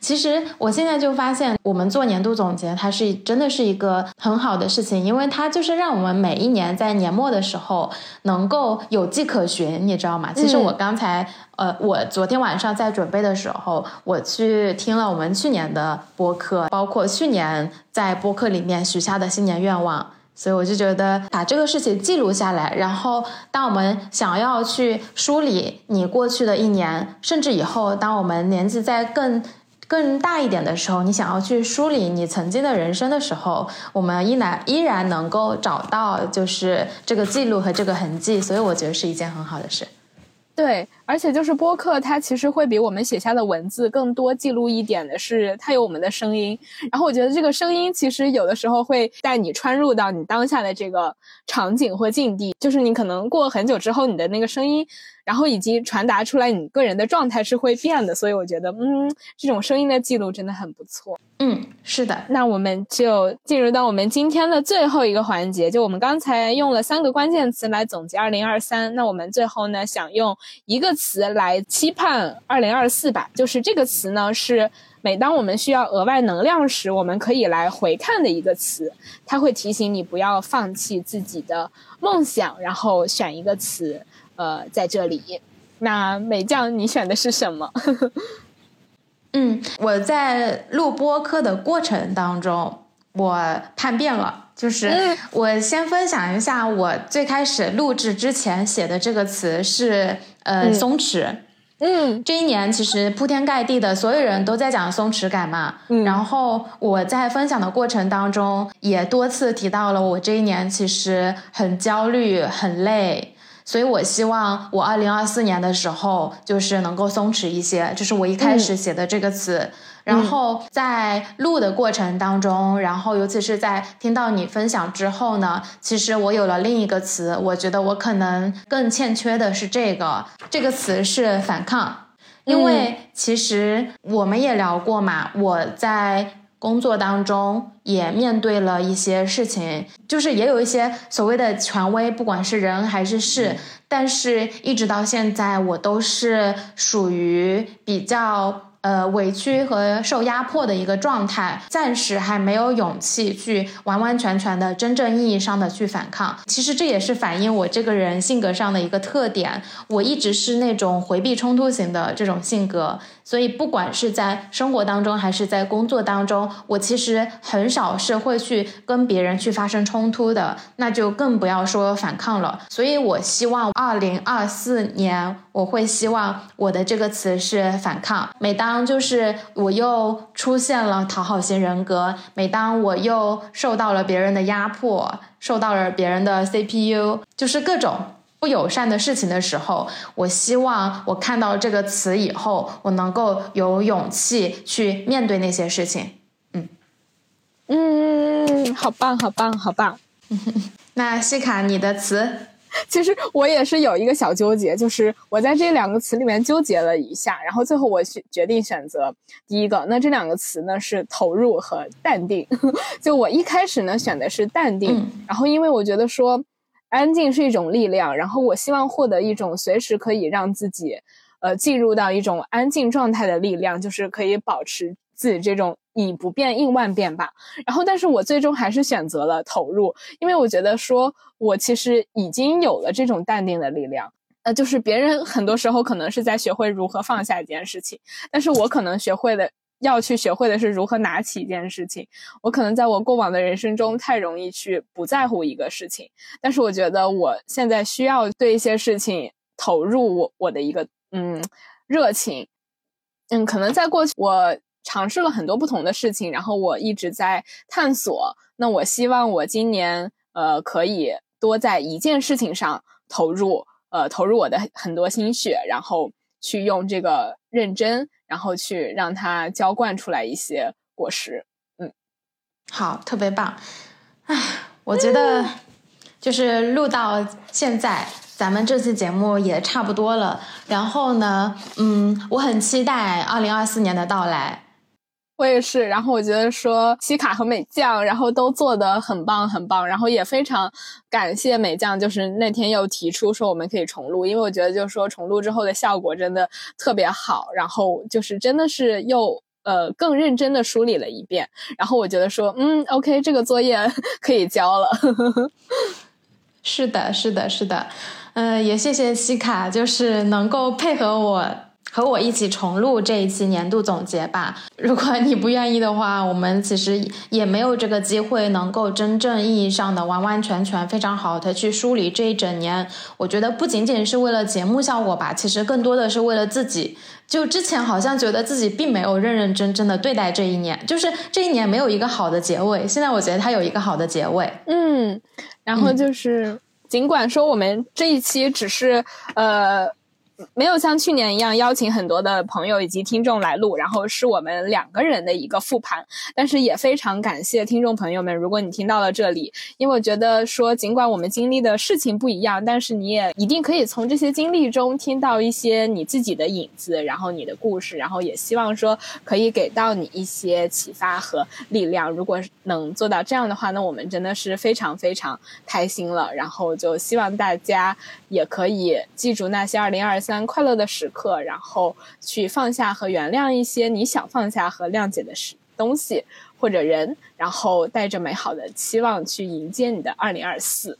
其实我现在就发现，我们做年度总结，它是真的是一个很好的事情，因为它就是让我们每一年在年末的时候能够有迹可循，你知道吗？其实我刚才，呃，我昨天晚上在准备的时候，我去听了我们去年的播客，包括去年在播客里面许下的新年愿望，所以我就觉得把这个事情记录下来，然后当我们想要去梳理你过去的一年，甚至以后当我们年纪在更更大一点的时候，你想要去梳理你曾经的人生的时候，我们依然依然能够找到就是这个记录和这个痕迹，所以我觉得是一件很好的事。对，而且就是播客，它其实会比我们写下的文字更多记录一点的是，它有我们的声音。然后我觉得这个声音其实有的时候会带你穿入到你当下的这个场景或境地，就是你可能过很久之后，你的那个声音。然后以及传达出来，你个人的状态是会变的，所以我觉得，嗯，这种声音的记录真的很不错。嗯，是的。那我们就进入到我们今天的最后一个环节，就我们刚才用了三个关键词来总结二零二三，那我们最后呢，想用一个词来期盼二零二四吧，就是这个词呢，是每当我们需要额外能量时，我们可以来回看的一个词，它会提醒你不要放弃自己的梦想，然后选一个词。呃，在这里，那美酱，你选的是什么？嗯，我在录播课的过程当中，我叛变了。就是我先分享一下，我最开始录制之前写的这个词是呃松弛。嗯，这一年其实铺天盖地的所有人都在讲松弛感嘛。嗯，然后我在分享的过程当中也多次提到了，我这一年其实很焦虑、很累。所以我希望我二零二四年的时候就是能够松弛一些，这是我一开始写的这个词。然后在录的过程当中，然后尤其是在听到你分享之后呢，其实我有了另一个词，我觉得我可能更欠缺的是这个，这个词是反抗，因为其实我们也聊过嘛，我在。工作当中也面对了一些事情，就是也有一些所谓的权威，不管是人还是事，但是一直到现在，我都是属于比较。呃，委屈和受压迫的一个状态，暂时还没有勇气去完完全全的真正意义上的去反抗。其实这也是反映我这个人性格上的一个特点，我一直是那种回避冲突型的这种性格。所以不管是在生活当中还是在工作当中，我其实很少是会去跟别人去发生冲突的，那就更不要说反抗了。所以我希望二零二四年，我会希望我的这个词是反抗。每当就是我又出现了讨好型人格，每当我又受到了别人的压迫，受到了别人的 CPU，就是各种不友善的事情的时候，我希望我看到这个词以后，我能够有勇气去面对那些事情。嗯嗯，好棒，好棒，好棒。那西卡，你的词？其实我也是有一个小纠结，就是我在这两个词里面纠结了一下，然后最后我选决定选择第一个。那这两个词呢是投入和淡定。就我一开始呢选的是淡定，然后因为我觉得说安静是一种力量，然后我希望获得一种随时可以让自己呃进入到一种安静状态的力量，就是可以保持。自己这种以不变应万变吧，然后，但是我最终还是选择了投入，因为我觉得说，我其实已经有了这种淡定的力量。呃，就是别人很多时候可能是在学会如何放下一件事情，但是我可能学会的要去学会的是如何拿起一件事情。我可能在我过往的人生中太容易去不在乎一个事情，但是我觉得我现在需要对一些事情投入我我的一个嗯热情。嗯，可能在过去我。尝试了很多不同的事情，然后我一直在探索。那我希望我今年呃可以多在一件事情上投入，呃投入我的很多心血，然后去用这个认真，然后去让它浇灌出来一些果实。嗯，好，特别棒。唉，我觉得就是录到现在。咱们这期节目也差不多了，然后呢，嗯，我很期待二零二四年的到来。我也是，然后我觉得说西卡和美酱，然后都做的很棒很棒，然后也非常感谢美酱，就是那天又提出说我们可以重录，因为我觉得就是说重录之后的效果真的特别好，然后就是真的是又呃更认真的梳理了一遍，然后我觉得说嗯，OK，这个作业 可以交了。是的，是的，是的，嗯，也谢谢西卡，就是能够配合我。和我一起重录这一期年度总结吧。如果你不愿意的话，我们其实也没有这个机会能够真正意义上的完完全全非常好的去梳理这一整年。我觉得不仅仅是为了节目效果吧，其实更多的是为了自己。就之前好像觉得自己并没有认认真真的对待这一年，就是这一年没有一个好的结尾。现在我觉得它有一个好的结尾。嗯，然后就是尽管说我们这一期只是呃。没有像去年一样邀请很多的朋友以及听众来录，然后是我们两个人的一个复盘。但是也非常感谢听众朋友们，如果你听到了这里，因为我觉得说，尽管我们经历的事情不一样，但是你也一定可以从这些经历中听到一些你自己的影子，然后你的故事，然后也希望说可以给到你一些启发和力量。如果能做到这样的话，那我们真的是非常非常开心了。然后就希望大家也可以记住那些二零二。三快乐的时刻，然后去放下和原谅一些你想放下和谅解的事东西或者人，然后带着美好的期望去迎接你的二零二四。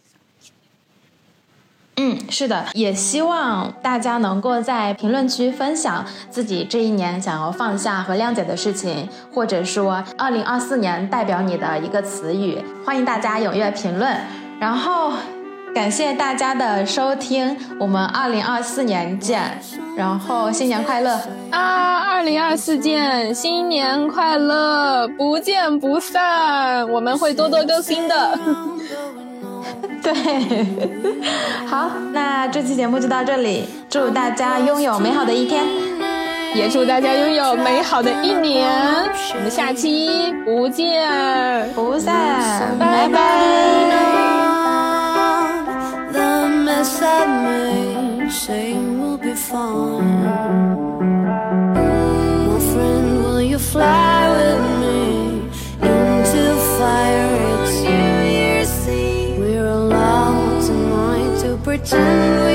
嗯，是的，也希望大家能够在评论区分享自己这一年想要放下和谅解的事情，或者说二零二四年代表你的一个词语，欢迎大家踊跃评论。然后感谢大家的收听，我们二零二四年见，然后新年快乐！啊！二零二四见，新年快乐，不见不散，我们会多多更新的。对，好，那这期节目就到这里，祝大家拥有美好的一天，也祝大家拥有美好的一年。我们下期不见不散，拜拜。I made, say will be fine. My friend, will you fly with me into fire? It's New Year's Eve. We're allowed tonight to pretend